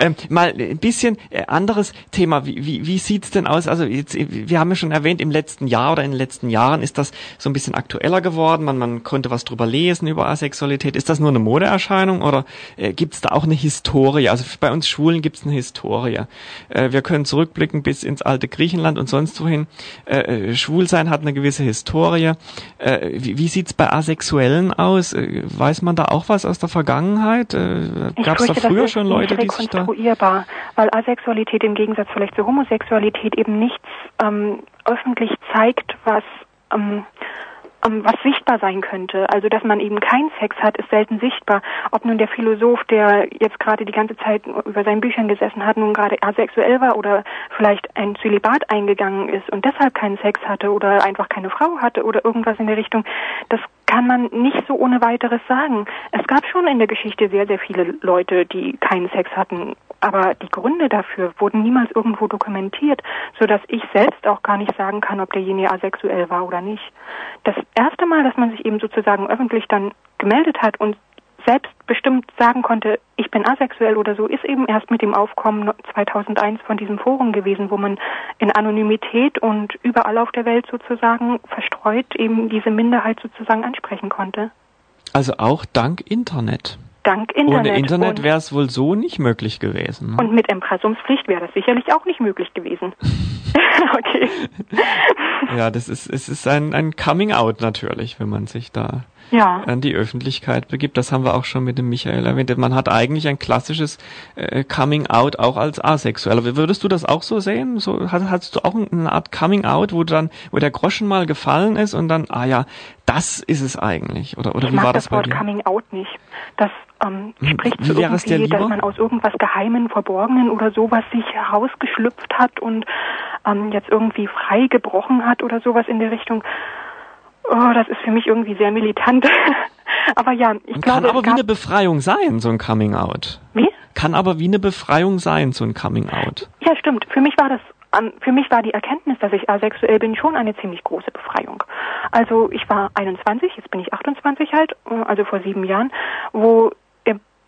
Ähm, mal ein bisschen äh, anderes Thema. Wie, wie, wie sieht's denn aus? Also jetzt, wir haben ja schon erwähnt, im letzten Jahr oder in den letzten Jahren ist das so ein bisschen aktueller geworden. Man, man konnte was drüber lesen über Asexualität. Ist das nur eine Modeerscheinung oder äh, gibt's da auch eine Historie? Also bei uns Schwulen gibt's eine Historie. Äh, wir können zurückblicken bis ins alte Griechenland und sonst wohin. Äh, äh Schwulsein hat eine gewisse Historie. Äh, wie, wie sieht's bei Asexuellen aus? Äh, weiß man da auch was aus der Vergangenheit? Äh, Gab's da früher schon Leute, die sich da konstruierbar, weil Asexualität im Gegensatz vielleicht zur Homosexualität eben nichts ähm, öffentlich zeigt, was ähm, ähm, was sichtbar sein könnte. Also dass man eben keinen Sex hat, ist selten sichtbar. Ob nun der Philosoph, der jetzt gerade die ganze Zeit über seinen Büchern gesessen hat, nun gerade asexuell war oder vielleicht ein Zölibat eingegangen ist und deshalb keinen Sex hatte oder einfach keine Frau hatte oder irgendwas in der Richtung, das kann man nicht so ohne weiteres sagen. Es gab schon in der Geschichte sehr, sehr viele Leute, die keinen Sex hatten, aber die Gründe dafür wurden niemals irgendwo dokumentiert, so dass ich selbst auch gar nicht sagen kann, ob derjenige asexuell war oder nicht. Das erste Mal, dass man sich eben sozusagen öffentlich dann gemeldet hat und selbstbestimmt sagen konnte, ich bin asexuell oder so, ist eben erst mit dem Aufkommen 2001 von diesem Forum gewesen, wo man in Anonymität und überall auf der Welt sozusagen verstreut eben diese Minderheit sozusagen ansprechen konnte. Also auch dank Internet. Dank Internet. Ohne Internet wäre es wohl so nicht möglich gewesen. Ne? Und mit Impressumspflicht wäre das sicherlich auch nicht möglich gewesen. okay. Ja, das ist, es ist ein, ein Coming Out natürlich, wenn man sich da ja. an die Öffentlichkeit begibt. Das haben wir auch schon mit dem Michael erwähnt. Man hat eigentlich ein klassisches äh, Coming Out auch als asexuell. Würdest du das auch so sehen? So hast, hast du auch eine Art Coming Out, wo dann, wo der Groschen mal gefallen ist und dann, ah ja, das ist es eigentlich. Oder oder ich wie war das, das bei Wort dir? Coming Out nicht. Das ähm, Hm, spricht wie so wäre es dir irgendwie, dass man aus irgendwas Geheimen, Verborgenen oder sowas sich herausgeschlüpft hat und ähm, jetzt irgendwie frei gebrochen hat oder sowas in der Richtung. Oh, das ist für mich irgendwie sehr militant. aber ja, ich Und glaube, kann aber wie eine Befreiung sein, so ein Coming Out. wie? Kann aber wie eine Befreiung sein, so ein Coming Out. Ja, stimmt. Für mich war das, für mich war die Erkenntnis, dass ich asexuell bin, schon eine ziemlich große Befreiung. Also ich war 21, jetzt bin ich 28 halt, äh, also vor sieben Jahren, wo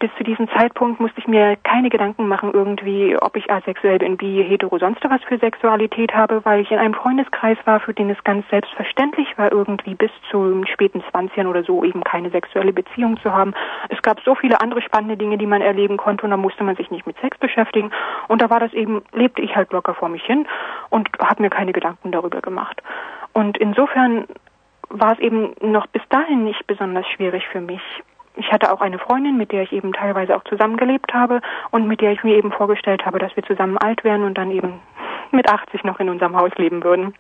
bis zu diesem Zeitpunkt musste ich mir keine Gedanken machen irgendwie, ob ich asexuell bin, bi, hetero, sonst was für Sexualität habe, weil ich in einem Freundeskreis war, für den es ganz selbstverständlich war, irgendwie bis zu späten 20ern oder so eben keine sexuelle Beziehung zu haben. Es gab so viele andere spannende Dinge, die man erleben konnte und da musste man sich nicht mit Sex beschäftigen. Und da war das eben, lebte ich halt locker vor mich hin und habe mir keine Gedanken darüber gemacht. Und insofern war es eben noch bis dahin nicht besonders schwierig für mich. Ich hatte auch eine Freundin, mit der ich eben teilweise auch zusammengelebt habe und mit der ich mir eben vorgestellt habe, dass wir zusammen alt werden und dann eben mit 80 noch in unserem Haus leben würden.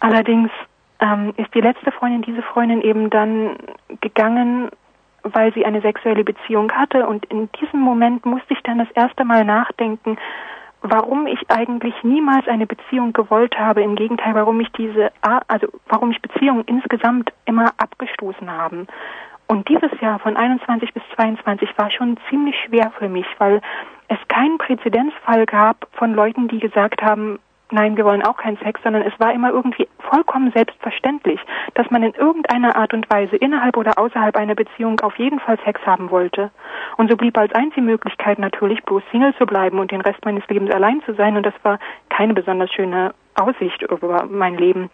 Allerdings ähm, ist die letzte Freundin, diese Freundin eben dann gegangen, weil sie eine sexuelle Beziehung hatte und in diesem Moment musste ich dann das erste Mal nachdenken, warum ich eigentlich niemals eine Beziehung gewollt habe. Im Gegenteil, warum ich diese, also warum ich Beziehungen insgesamt immer abgestoßen haben. Und dieses Jahr von 21 bis 22 war schon ziemlich schwer für mich, weil es keinen Präzedenzfall gab von Leuten, die gesagt haben, nein, wir wollen auch keinen Sex, sondern es war immer irgendwie vollkommen selbstverständlich, dass man in irgendeiner Art und Weise innerhalb oder außerhalb einer Beziehung auf jeden Fall Sex haben wollte. Und so blieb als einzige Möglichkeit natürlich bloß Single zu bleiben und den Rest meines Lebens allein zu sein. Und das war keine besonders schöne Aussicht über mein Leben.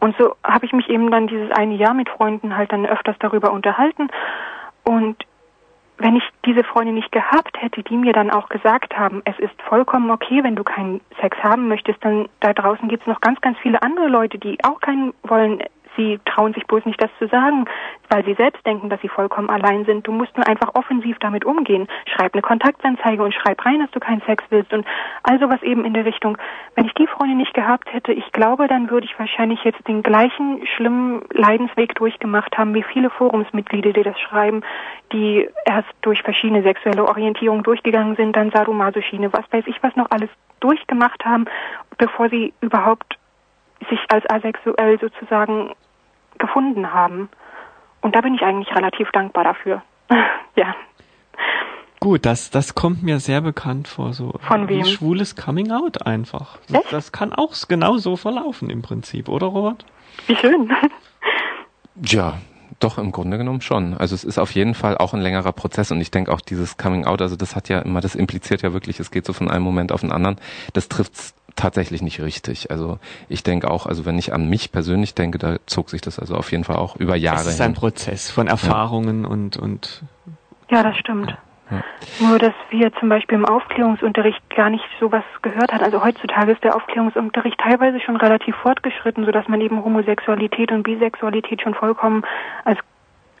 Und so habe ich mich eben dann dieses eine Jahr mit Freunden halt dann öfters darüber unterhalten. Und wenn ich diese Freunde nicht gehabt hätte, die mir dann auch gesagt haben, es ist vollkommen okay, wenn du keinen Sex haben möchtest, dann da draußen gibt es noch ganz, ganz viele andere Leute, die auch keinen wollen. Sie trauen sich bloß nicht, das zu sagen, weil sie selbst denken, dass sie vollkommen allein sind. Du musst nur einfach offensiv damit umgehen. Schreib eine Kontaktanzeige und schreib rein, dass du keinen Sex willst und also was eben in der Richtung. Wenn ich die Freunde nicht gehabt hätte, ich glaube, dann würde ich wahrscheinlich jetzt den gleichen schlimmen Leidensweg durchgemacht haben wie viele Forumsmitglieder, die das schreiben, die erst durch verschiedene sexuelle Orientierungen durchgegangen sind, dann Sadomasochine, was weiß ich, was noch alles durchgemacht haben, bevor sie überhaupt sich als asexuell sozusagen gefunden haben. Und da bin ich eigentlich relativ dankbar dafür. ja. Gut, das, das kommt mir sehr bekannt vor, so Von wem? schwules Coming Out einfach. Das, Echt? das kann auch genau so verlaufen im Prinzip, oder Robert? Wie schön. Ja, doch, im Grunde genommen schon. Also es ist auf jeden Fall auch ein längerer Prozess und ich denke auch dieses Coming Out, also das hat ja immer, das impliziert ja wirklich, es geht so von einem Moment auf den anderen. Das trifft's tatsächlich nicht richtig. Also ich denke auch, also wenn ich an mich persönlich denke, da zog sich das also auf jeden Fall auch über Jahre Es ist ein hin. Prozess von Erfahrungen und, und Ja, das stimmt. Ja. Nur, dass wir zum Beispiel im Aufklärungsunterricht gar nicht sowas gehört hat. Also heutzutage ist der Aufklärungsunterricht teilweise schon relativ fortgeschritten, sodass man eben Homosexualität und Bisexualität schon vollkommen als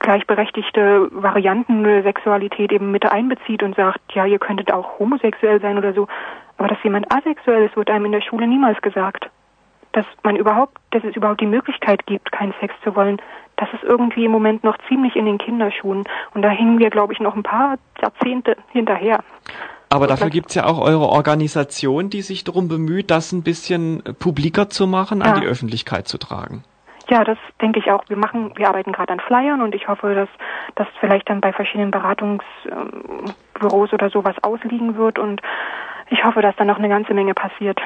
gleichberechtigte Varianten der Sexualität eben mit einbezieht und sagt, ja, ihr könntet auch homosexuell sein oder so. Aber dass jemand asexuell ist, wird einem in der Schule niemals gesagt. dass man überhaupt, dass es überhaupt die Möglichkeit gibt, keinen Sex zu wollen, das ist irgendwie im Moment noch ziemlich in den Kinderschuhen. Und da hängen wir, glaube ich, noch ein paar Jahrzehnte hinterher. Aber dafür gibt's ja auch eure Organisation, die sich darum bemüht, das ein bisschen publiker zu machen, an Ja. die Öffentlichkeit zu tragen. Ja, das denke ich auch. Wir machen, wir arbeiten gerade an Flyern und ich hoffe, dass das vielleicht dann bei verschiedenen Beratungsbüros oder sowas ausliegen wird und ich hoffe, dass da noch eine ganze Menge passiert.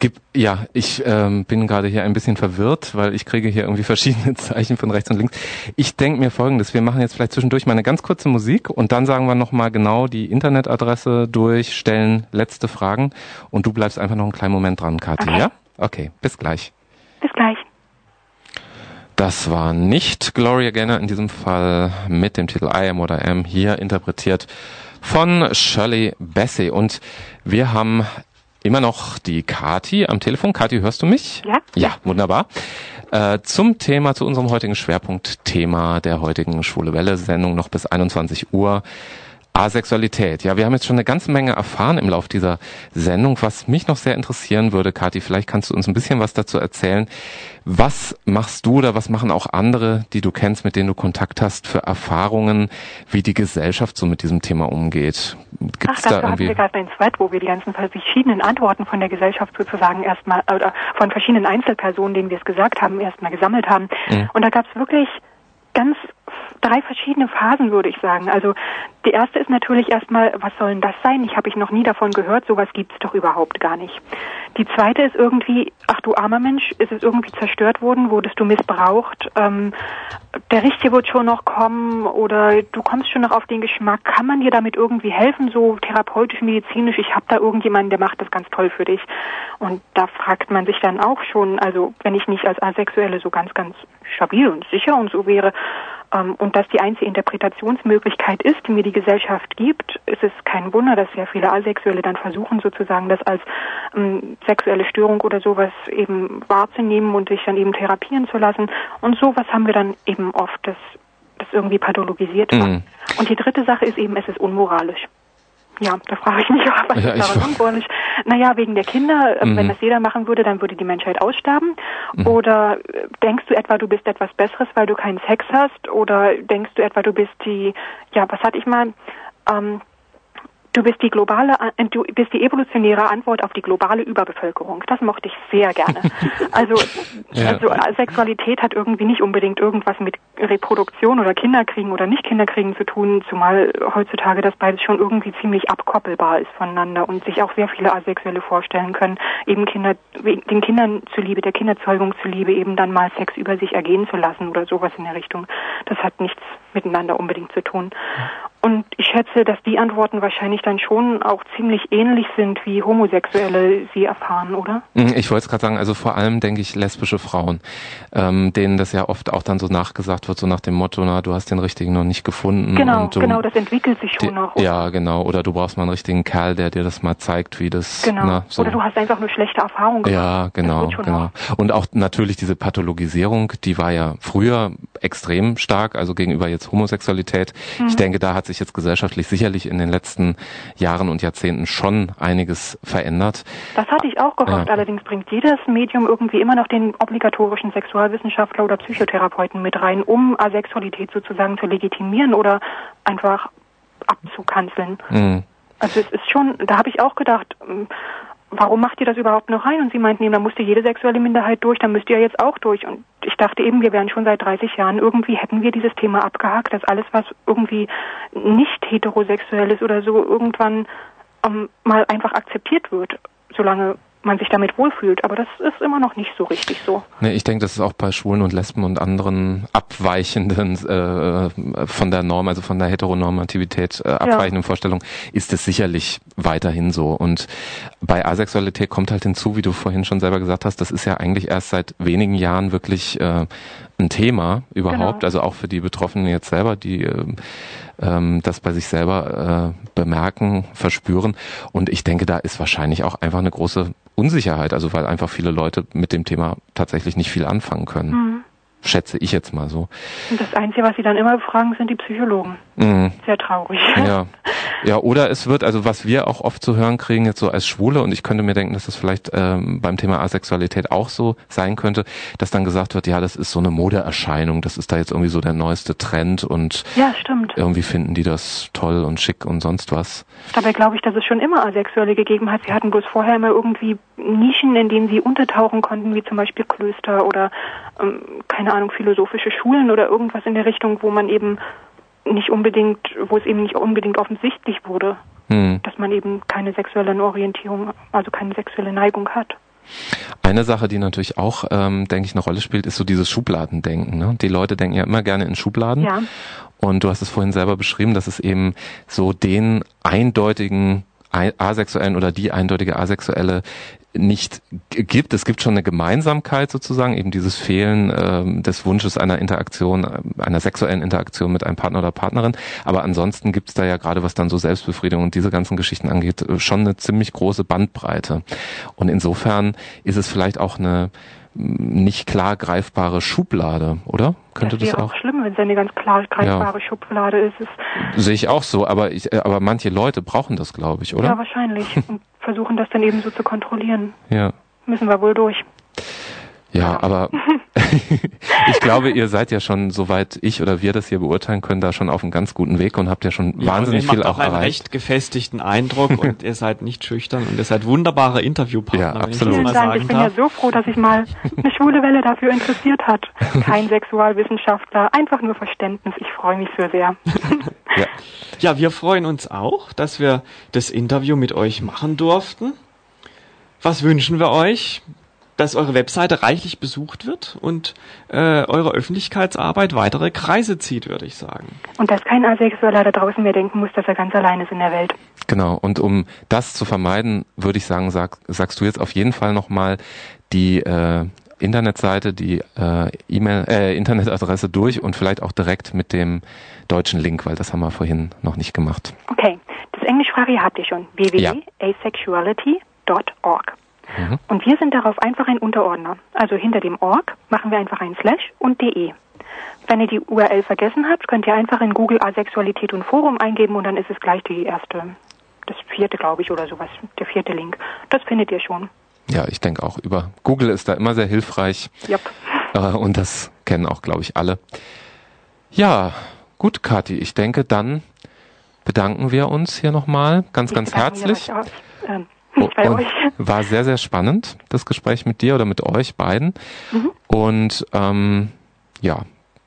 Gib, ja, ich ähm, bin gerade hier ein bisschen verwirrt, weil ich kriege hier irgendwie verschiedene Zeichen von rechts und links. Ich denke mir folgendes, wir machen jetzt vielleicht zwischendurch mal eine ganz kurze Musik und dann sagen wir nochmal genau die Internetadresse durch, stellen letzte Fragen und du bleibst einfach noch einen kleinen Moment dran, Kathi, Okay. ja? Okay, bis gleich. Bis gleich. Das war nicht Gloria Gaynor in diesem Fall mit dem Titel I Am What I Am, hier interpretiert von Shirley Bassey. Und wir haben immer noch die Kati am Telefon. Kati, hörst du mich? Ja. Ja, wunderbar. Äh, zum Thema, zu unserem heutigen Schwerpunktthema der heutigen Schwule Welle Sendung noch bis 21 Uhr. Asexualität. Ja, wir haben jetzt schon eine ganze Menge erfahren im Lauf dieser Sendung. Was mich noch sehr interessieren würde, Kathi, vielleicht kannst du uns ein bisschen was dazu erzählen. Was machst du oder was machen auch andere, die du kennst, mit denen du Kontakt hast, für Erfahrungen, wie die Gesellschaft so mit diesem Thema umgeht? Ach, Gibt's dazu da hatten irgendwie? wir gerade einen Thread, wo wir die ganzen verschiedenen Antworten von der Gesellschaft sozusagen erstmal, oder von verschiedenen Einzelpersonen, denen wir es gesagt haben, erstmal gesammelt haben. Mhm. Und da gab es wirklich ganz drei verschiedene Phasen, würde ich sagen. Also die erste ist natürlich erstmal, was soll denn das sein? Ich habe ich noch nie davon gehört, sowas gibt's doch überhaupt gar nicht. Die zweite ist irgendwie, ach du armer Mensch, ist es irgendwie zerstört worden, wurdest du missbraucht, ähm, der Richtige wird schon noch kommen oder du kommst schon noch auf den Geschmack, kann man dir damit irgendwie helfen, so therapeutisch, medizinisch, ich habe da irgendjemanden, der macht das ganz toll für dich. Und da fragt man sich dann auch schon, also wenn ich nicht als Asexuelle so ganz, ganz stabil und sicher und so wäre, und das die einzige Interpretationsmöglichkeit ist, die mir die Gesellschaft gibt, ist es kein Wunder, dass sehr viele Asexuelle dann versuchen, sozusagen das als ähm, sexuelle Störung oder sowas eben wahrzunehmen und sich dann eben therapieren zu lassen. Und sowas haben wir dann eben oft, dass das irgendwie pathologisiert wird. Mhm. Und die dritte Sache ist eben, es ist unmoralisch. Ja, da frage ich mich auch, was Ja, ist daran unmoralisch? Naja, wegen der Kinder, äh, Mhm. wenn das jeder machen würde, dann würde die Menschheit aussterben. Mhm. Oder äh, denkst du etwa, du bist etwas Besseres, weil du keinen Sex hast? Oder denkst du etwa, du bist die, ja, was hatte ich mal, ähm, Du bist die globale, äh, du bist die evolutionäre Antwort auf die globale Überbevölkerung. Das mochte ich sehr gerne. Also, Ja. also äh, Sexualität hat irgendwie nicht unbedingt irgendwas mit Reproduktion oder Kinderkriegen oder nicht Kinderkriegen zu tun, zumal heutzutage das beides schon irgendwie ziemlich abkoppelbar ist voneinander und sich auch sehr viele Asexuelle vorstellen können, eben Kinder, den Kindern zuliebe, der Kinderzeugung zuliebe, eben dann mal Sex über sich ergehen zu lassen oder sowas in der Richtung. Das hat nichts miteinander unbedingt zu tun. Und ich schätze, dass die Antworten wahrscheinlich dann schon auch ziemlich ähnlich sind, wie Homosexuelle sie erfahren, oder? Mhm, Ich wollte es gerade sagen, also vor allem denke ich lesbische Frauen, ähm, denen das ja oft auch dann so nachgesagt wird, so nach dem Motto, na, du hast den richtigen noch nicht gefunden. Genau, und du, genau, das entwickelt sich schon die, noch. Ja, genau. Oder du brauchst mal einen richtigen Kerl, der dir das mal zeigt, wie das. Genau. Na, so. Oder du hast einfach eine schlechte Erfahrung gemacht. Ja, genau, genau. Und auch natürlich diese Pathologisierung, die war ja früher extrem stark, also gegenüber jetzt Homosexualität. Mhm. Ich denke, da hat sich jetzt gesellschaftlich sicherlich in den letzten Jahren und Jahrzehnten schon einiges verändert. Das hatte ich auch gehofft. Ja. Allerdings bringt jedes Medium irgendwie immer noch den obligatorischen Sexualwissenschaftler oder Psychotherapeuten mit rein, um Asexualität sozusagen zu legitimieren oder einfach abzukanzeln. Mhm. Also es ist schon, da habe ich auch gedacht, ähm, warum macht ihr das überhaupt noch rein? Und sie meinten eben, da musste jede sexuelle Minderheit durch, dann müsst ihr jetzt auch durch. Und ich dachte eben, wir wären schon seit 30 Jahren, irgendwie hätten wir dieses Thema abgehakt, dass alles, was irgendwie nicht heterosexuell ist oder so, irgendwann ähm, mal einfach akzeptiert wird, solange man sich damit wohlfühlt. Aber das ist immer noch nicht so richtig so. Nee, ich denke, das ist auch bei Schwulen und Lesben und anderen abweichenden äh, von der Norm, also von der Heteronormativität äh, abweichenden Vorstellungen, ist es sicherlich weiterhin so. Und bei Asexualität kommt halt hinzu, wie du vorhin schon selber gesagt hast, das ist ja eigentlich erst seit wenigen Jahren wirklich äh, ein Thema überhaupt, Genau. also auch für die Betroffenen jetzt selber, die äh, ähm, das bei sich selber äh, bemerken, verspüren. Und ich denke, da ist wahrscheinlich auch einfach eine große Unsicherheit, also weil einfach viele Leute mit dem Thema tatsächlich nicht viel anfangen können. Mhm. Schätze ich jetzt mal so. Und das Einzige, was sie dann immer fragen, sind die Psychologen. Mhm. Sehr traurig. Ja. Ja, oder es wird, also was wir auch oft zu hören kriegen, jetzt so als Schwule, und ich könnte mir denken, dass das vielleicht ähm, beim Thema Asexualität auch so sein könnte, dass dann gesagt wird, ja, das ist so eine Modeerscheinung, das ist da jetzt irgendwie so der neueste Trend und Ja, stimmt. irgendwie finden die das toll und schick und sonst was. Dabei glaube ich, dass es schon immer Asexuelle gegeben hat. Sie hatten bloß vorher immer irgendwie Nischen, in denen sie untertauchen konnten, wie zum Beispiel Klöster oder, ähm, keine Ahnung, philosophische Schulen oder irgendwas in der Richtung, wo man eben nicht unbedingt, wo es eben nicht unbedingt offensichtlich wurde, Hm. dass man eben keine sexuelle Orientierung, also keine sexuelle Neigung hat. Eine Sache, die natürlich auch, ähm, denke ich, eine Rolle spielt, ist so dieses Schubladendenken. Ne? Die Leute denken ja immer gerne in Schubladen. Ja. Und du hast es vorhin selber beschrieben, dass es eben so den eindeutigen ei- Asexuellen oder die eindeutige Asexuelle nicht gibt. Es gibt schon eine Gemeinsamkeit sozusagen, eben dieses Fehlen ähm, des Wunsches einer Interaktion, äh, einer sexuellen Interaktion mit einem Partner oder Partnerin. Aber ansonsten gibt es da ja gerade, was dann so Selbstbefriedigung und diese ganzen Geschichten angeht, äh, schon eine ziemlich große Bandbreite. Und insofern ist es vielleicht auch eine nicht klar greifbare Schublade, oder? Könnte das, wäre auch? auch schlimm, wenn es eine ganz klar greifbare Schublade ist. Es, Sehe ich auch so, aber ich, äh, aber manche Leute brauchen das, glaube ich, Ja, oder? wahrscheinlich. Und versuchen das dann eben so zu kontrollieren. Ja. Müssen wir wohl durch. Ja, aber ich glaube, ihr seid ja schon, soweit ich oder wir das hier beurteilen können, da schon auf einem ganz guten Weg und habt ja schon Ja, wahnsinnig ihr viel macht auch auch einen erreicht. recht gefestigten Eindruck und ihr seid nicht schüchtern und ihr seid wunderbare Interviewpartner, Ja, wenn ich absolut. das Vielen mal Dank. sagen Ich bin ja so froh, dass sich mal eine schwule Welle dafür interessiert hat. Kein Sexualwissenschaftler, einfach nur Verständnis. Ich freue mich so sehr. Ja. Ja, wir freuen uns auch, dass wir das Interview mit euch machen durften. Was wünschen wir euch? Dass eure Webseite reichlich besucht wird und äh, eure Öffentlichkeitsarbeit weitere Kreise zieht, würde ich sagen. Und dass kein Asexueller da draußen mehr denken muss, dass er ganz allein ist in der Welt. Genau. Und um das zu vermeiden, würde ich sagen, sag, sagst du jetzt auf jeden Fall nochmal die äh, Internetseite, die äh, E-Mail, äh, Internetadresse durch und vielleicht auch direkt mit dem deutschen Link, weil das haben wir vorhin noch nicht gemacht. Okay, das Englischsprachige habt ihr schon. www.asexuality.org. Mhm. Und wir sind darauf einfach ein Unterordner. Also hinter dem org machen wir einfach ein Slash und de. Wenn ihr die URL vergessen habt, könnt ihr einfach in Google Asexualität und Forum eingeben und dann ist es gleich die erste, das vierte, glaube ich, oder sowas, der vierte Link. Das findet ihr schon. Ja, ich denke auch über Google ist da immer sehr hilfreich. Jupp. Äh, und das kennen auch, glaube ich, alle. Ja, gut, Kathi, ich denke, dann bedanken wir uns hier nochmal ganz, Ich ganz herzlich. euch, ähm, Oh, bei und euch. war sehr, sehr spannend, das Gespräch mit dir oder mit euch beiden. Mhm. Und ähm, ja,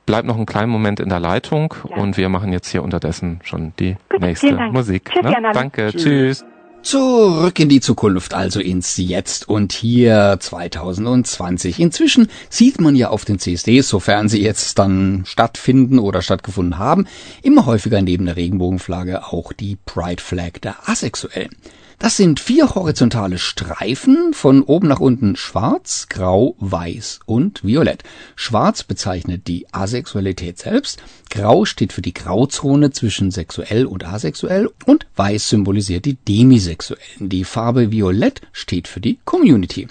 bleibt noch einen kleinen Moment in der Leitung Ja. und wir machen jetzt hier unterdessen schon die Gut, nächste. Musik. Tschüssi ne? Danke, Tschüss. tschüss. Zurück in die Zukunft, also ins Jetzt und hier 2020. Inzwischen sieht man ja auf den CSDs, sofern sie jetzt dann stattfinden oder stattgefunden haben, immer häufiger neben der Regenbogenflagge auch die Pride Flag der Asexuellen. Das sind vier horizontale Streifen, von oben nach unten schwarz, grau, weiß und violett. Schwarz bezeichnet die Asexualität selbst, grau steht für die Grauzone zwischen sexuell und asexuell und weiß symbolisiert die Demisexuellen. Die Farbe violett steht für die Community.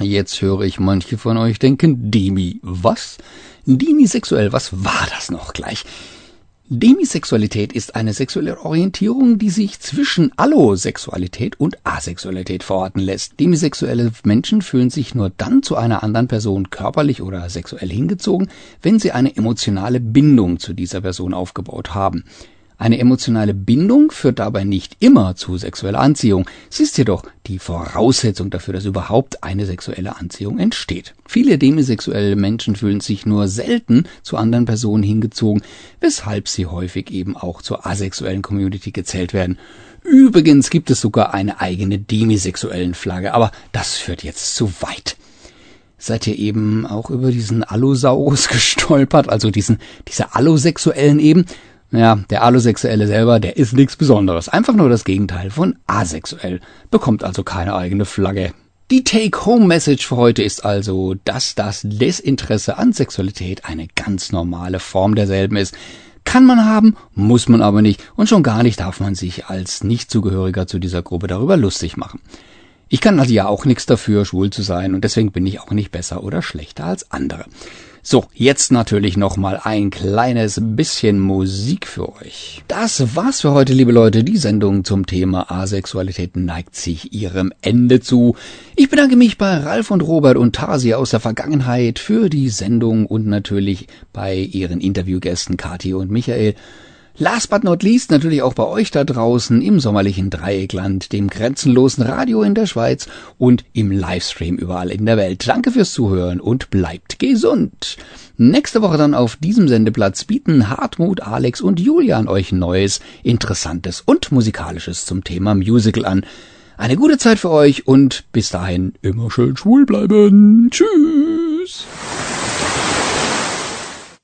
Jetzt höre ich manche von euch denken, Demi, was? Demisexuell, was war das noch gleich? Demisexualität ist eine sexuelle Orientierung, die sich zwischen Allosexualität und Asexualität verorten lässt. Demisexuelle Menschen fühlen sich nur dann zu einer anderen Person körperlich oder sexuell hingezogen, wenn sie eine emotionale Bindung zu dieser Person aufgebaut haben. Eine emotionale Bindung führt dabei nicht immer zu sexueller Anziehung. Sie ist jedoch die Voraussetzung dafür, dass überhaupt eine sexuelle Anziehung entsteht. Viele demisexuelle Menschen fühlen sich nur selten zu anderen Personen hingezogen, weshalb sie häufig eben auch zur asexuellen Community gezählt werden. Übrigens gibt es sogar eine eigene demisexuellen Flagge, aber das führt jetzt zu weit seid ihr eben auch über diesen Allosaurus gestolpert, also diesen, diese Allosexuellen eben. Ja, der Allosexuelle selber, der ist nichts Besonderes. Einfach nur das Gegenteil von asexuell. Bekommt also keine eigene Flagge. Die Take-Home-Message für heute ist also, dass das Desinteresse an Sexualität eine ganz normale Form derselben ist. Kann man haben, muss man aber nicht und schon gar nicht darf man sich als Nichtzugehöriger zu dieser Gruppe darüber lustig machen. Ich kann also ja auch nichts dafür, schwul zu sein und deswegen bin ich auch nicht besser oder schlechter als andere. So, jetzt natürlich noch mal ein kleines bisschen Musik für euch. Das war's für heute, liebe Leute. Die Sendung zum Thema Asexualität neigt sich ihrem Ende zu. Ich bedanke mich bei Ralf und Robert und Tarsi aus der Vergangenheit für die Sendung und natürlich bei ihren Interviewgästen Kathi und Michael. Last but not least natürlich auch bei euch da draußen im sommerlichen Dreieckland, dem grenzenlosen Radio in der Schweiz und im Livestream überall in der Welt. Danke fürs Zuhören und bleibt gesund. Nächste Woche dann auf diesem Sendeplatz bieten Hartmut, Alex und Julian euch Neues, Interessantes und Musikalisches zum Thema Musical an. Eine gute Zeit für euch und bis dahin immer schön schwul bleiben. Tschüss.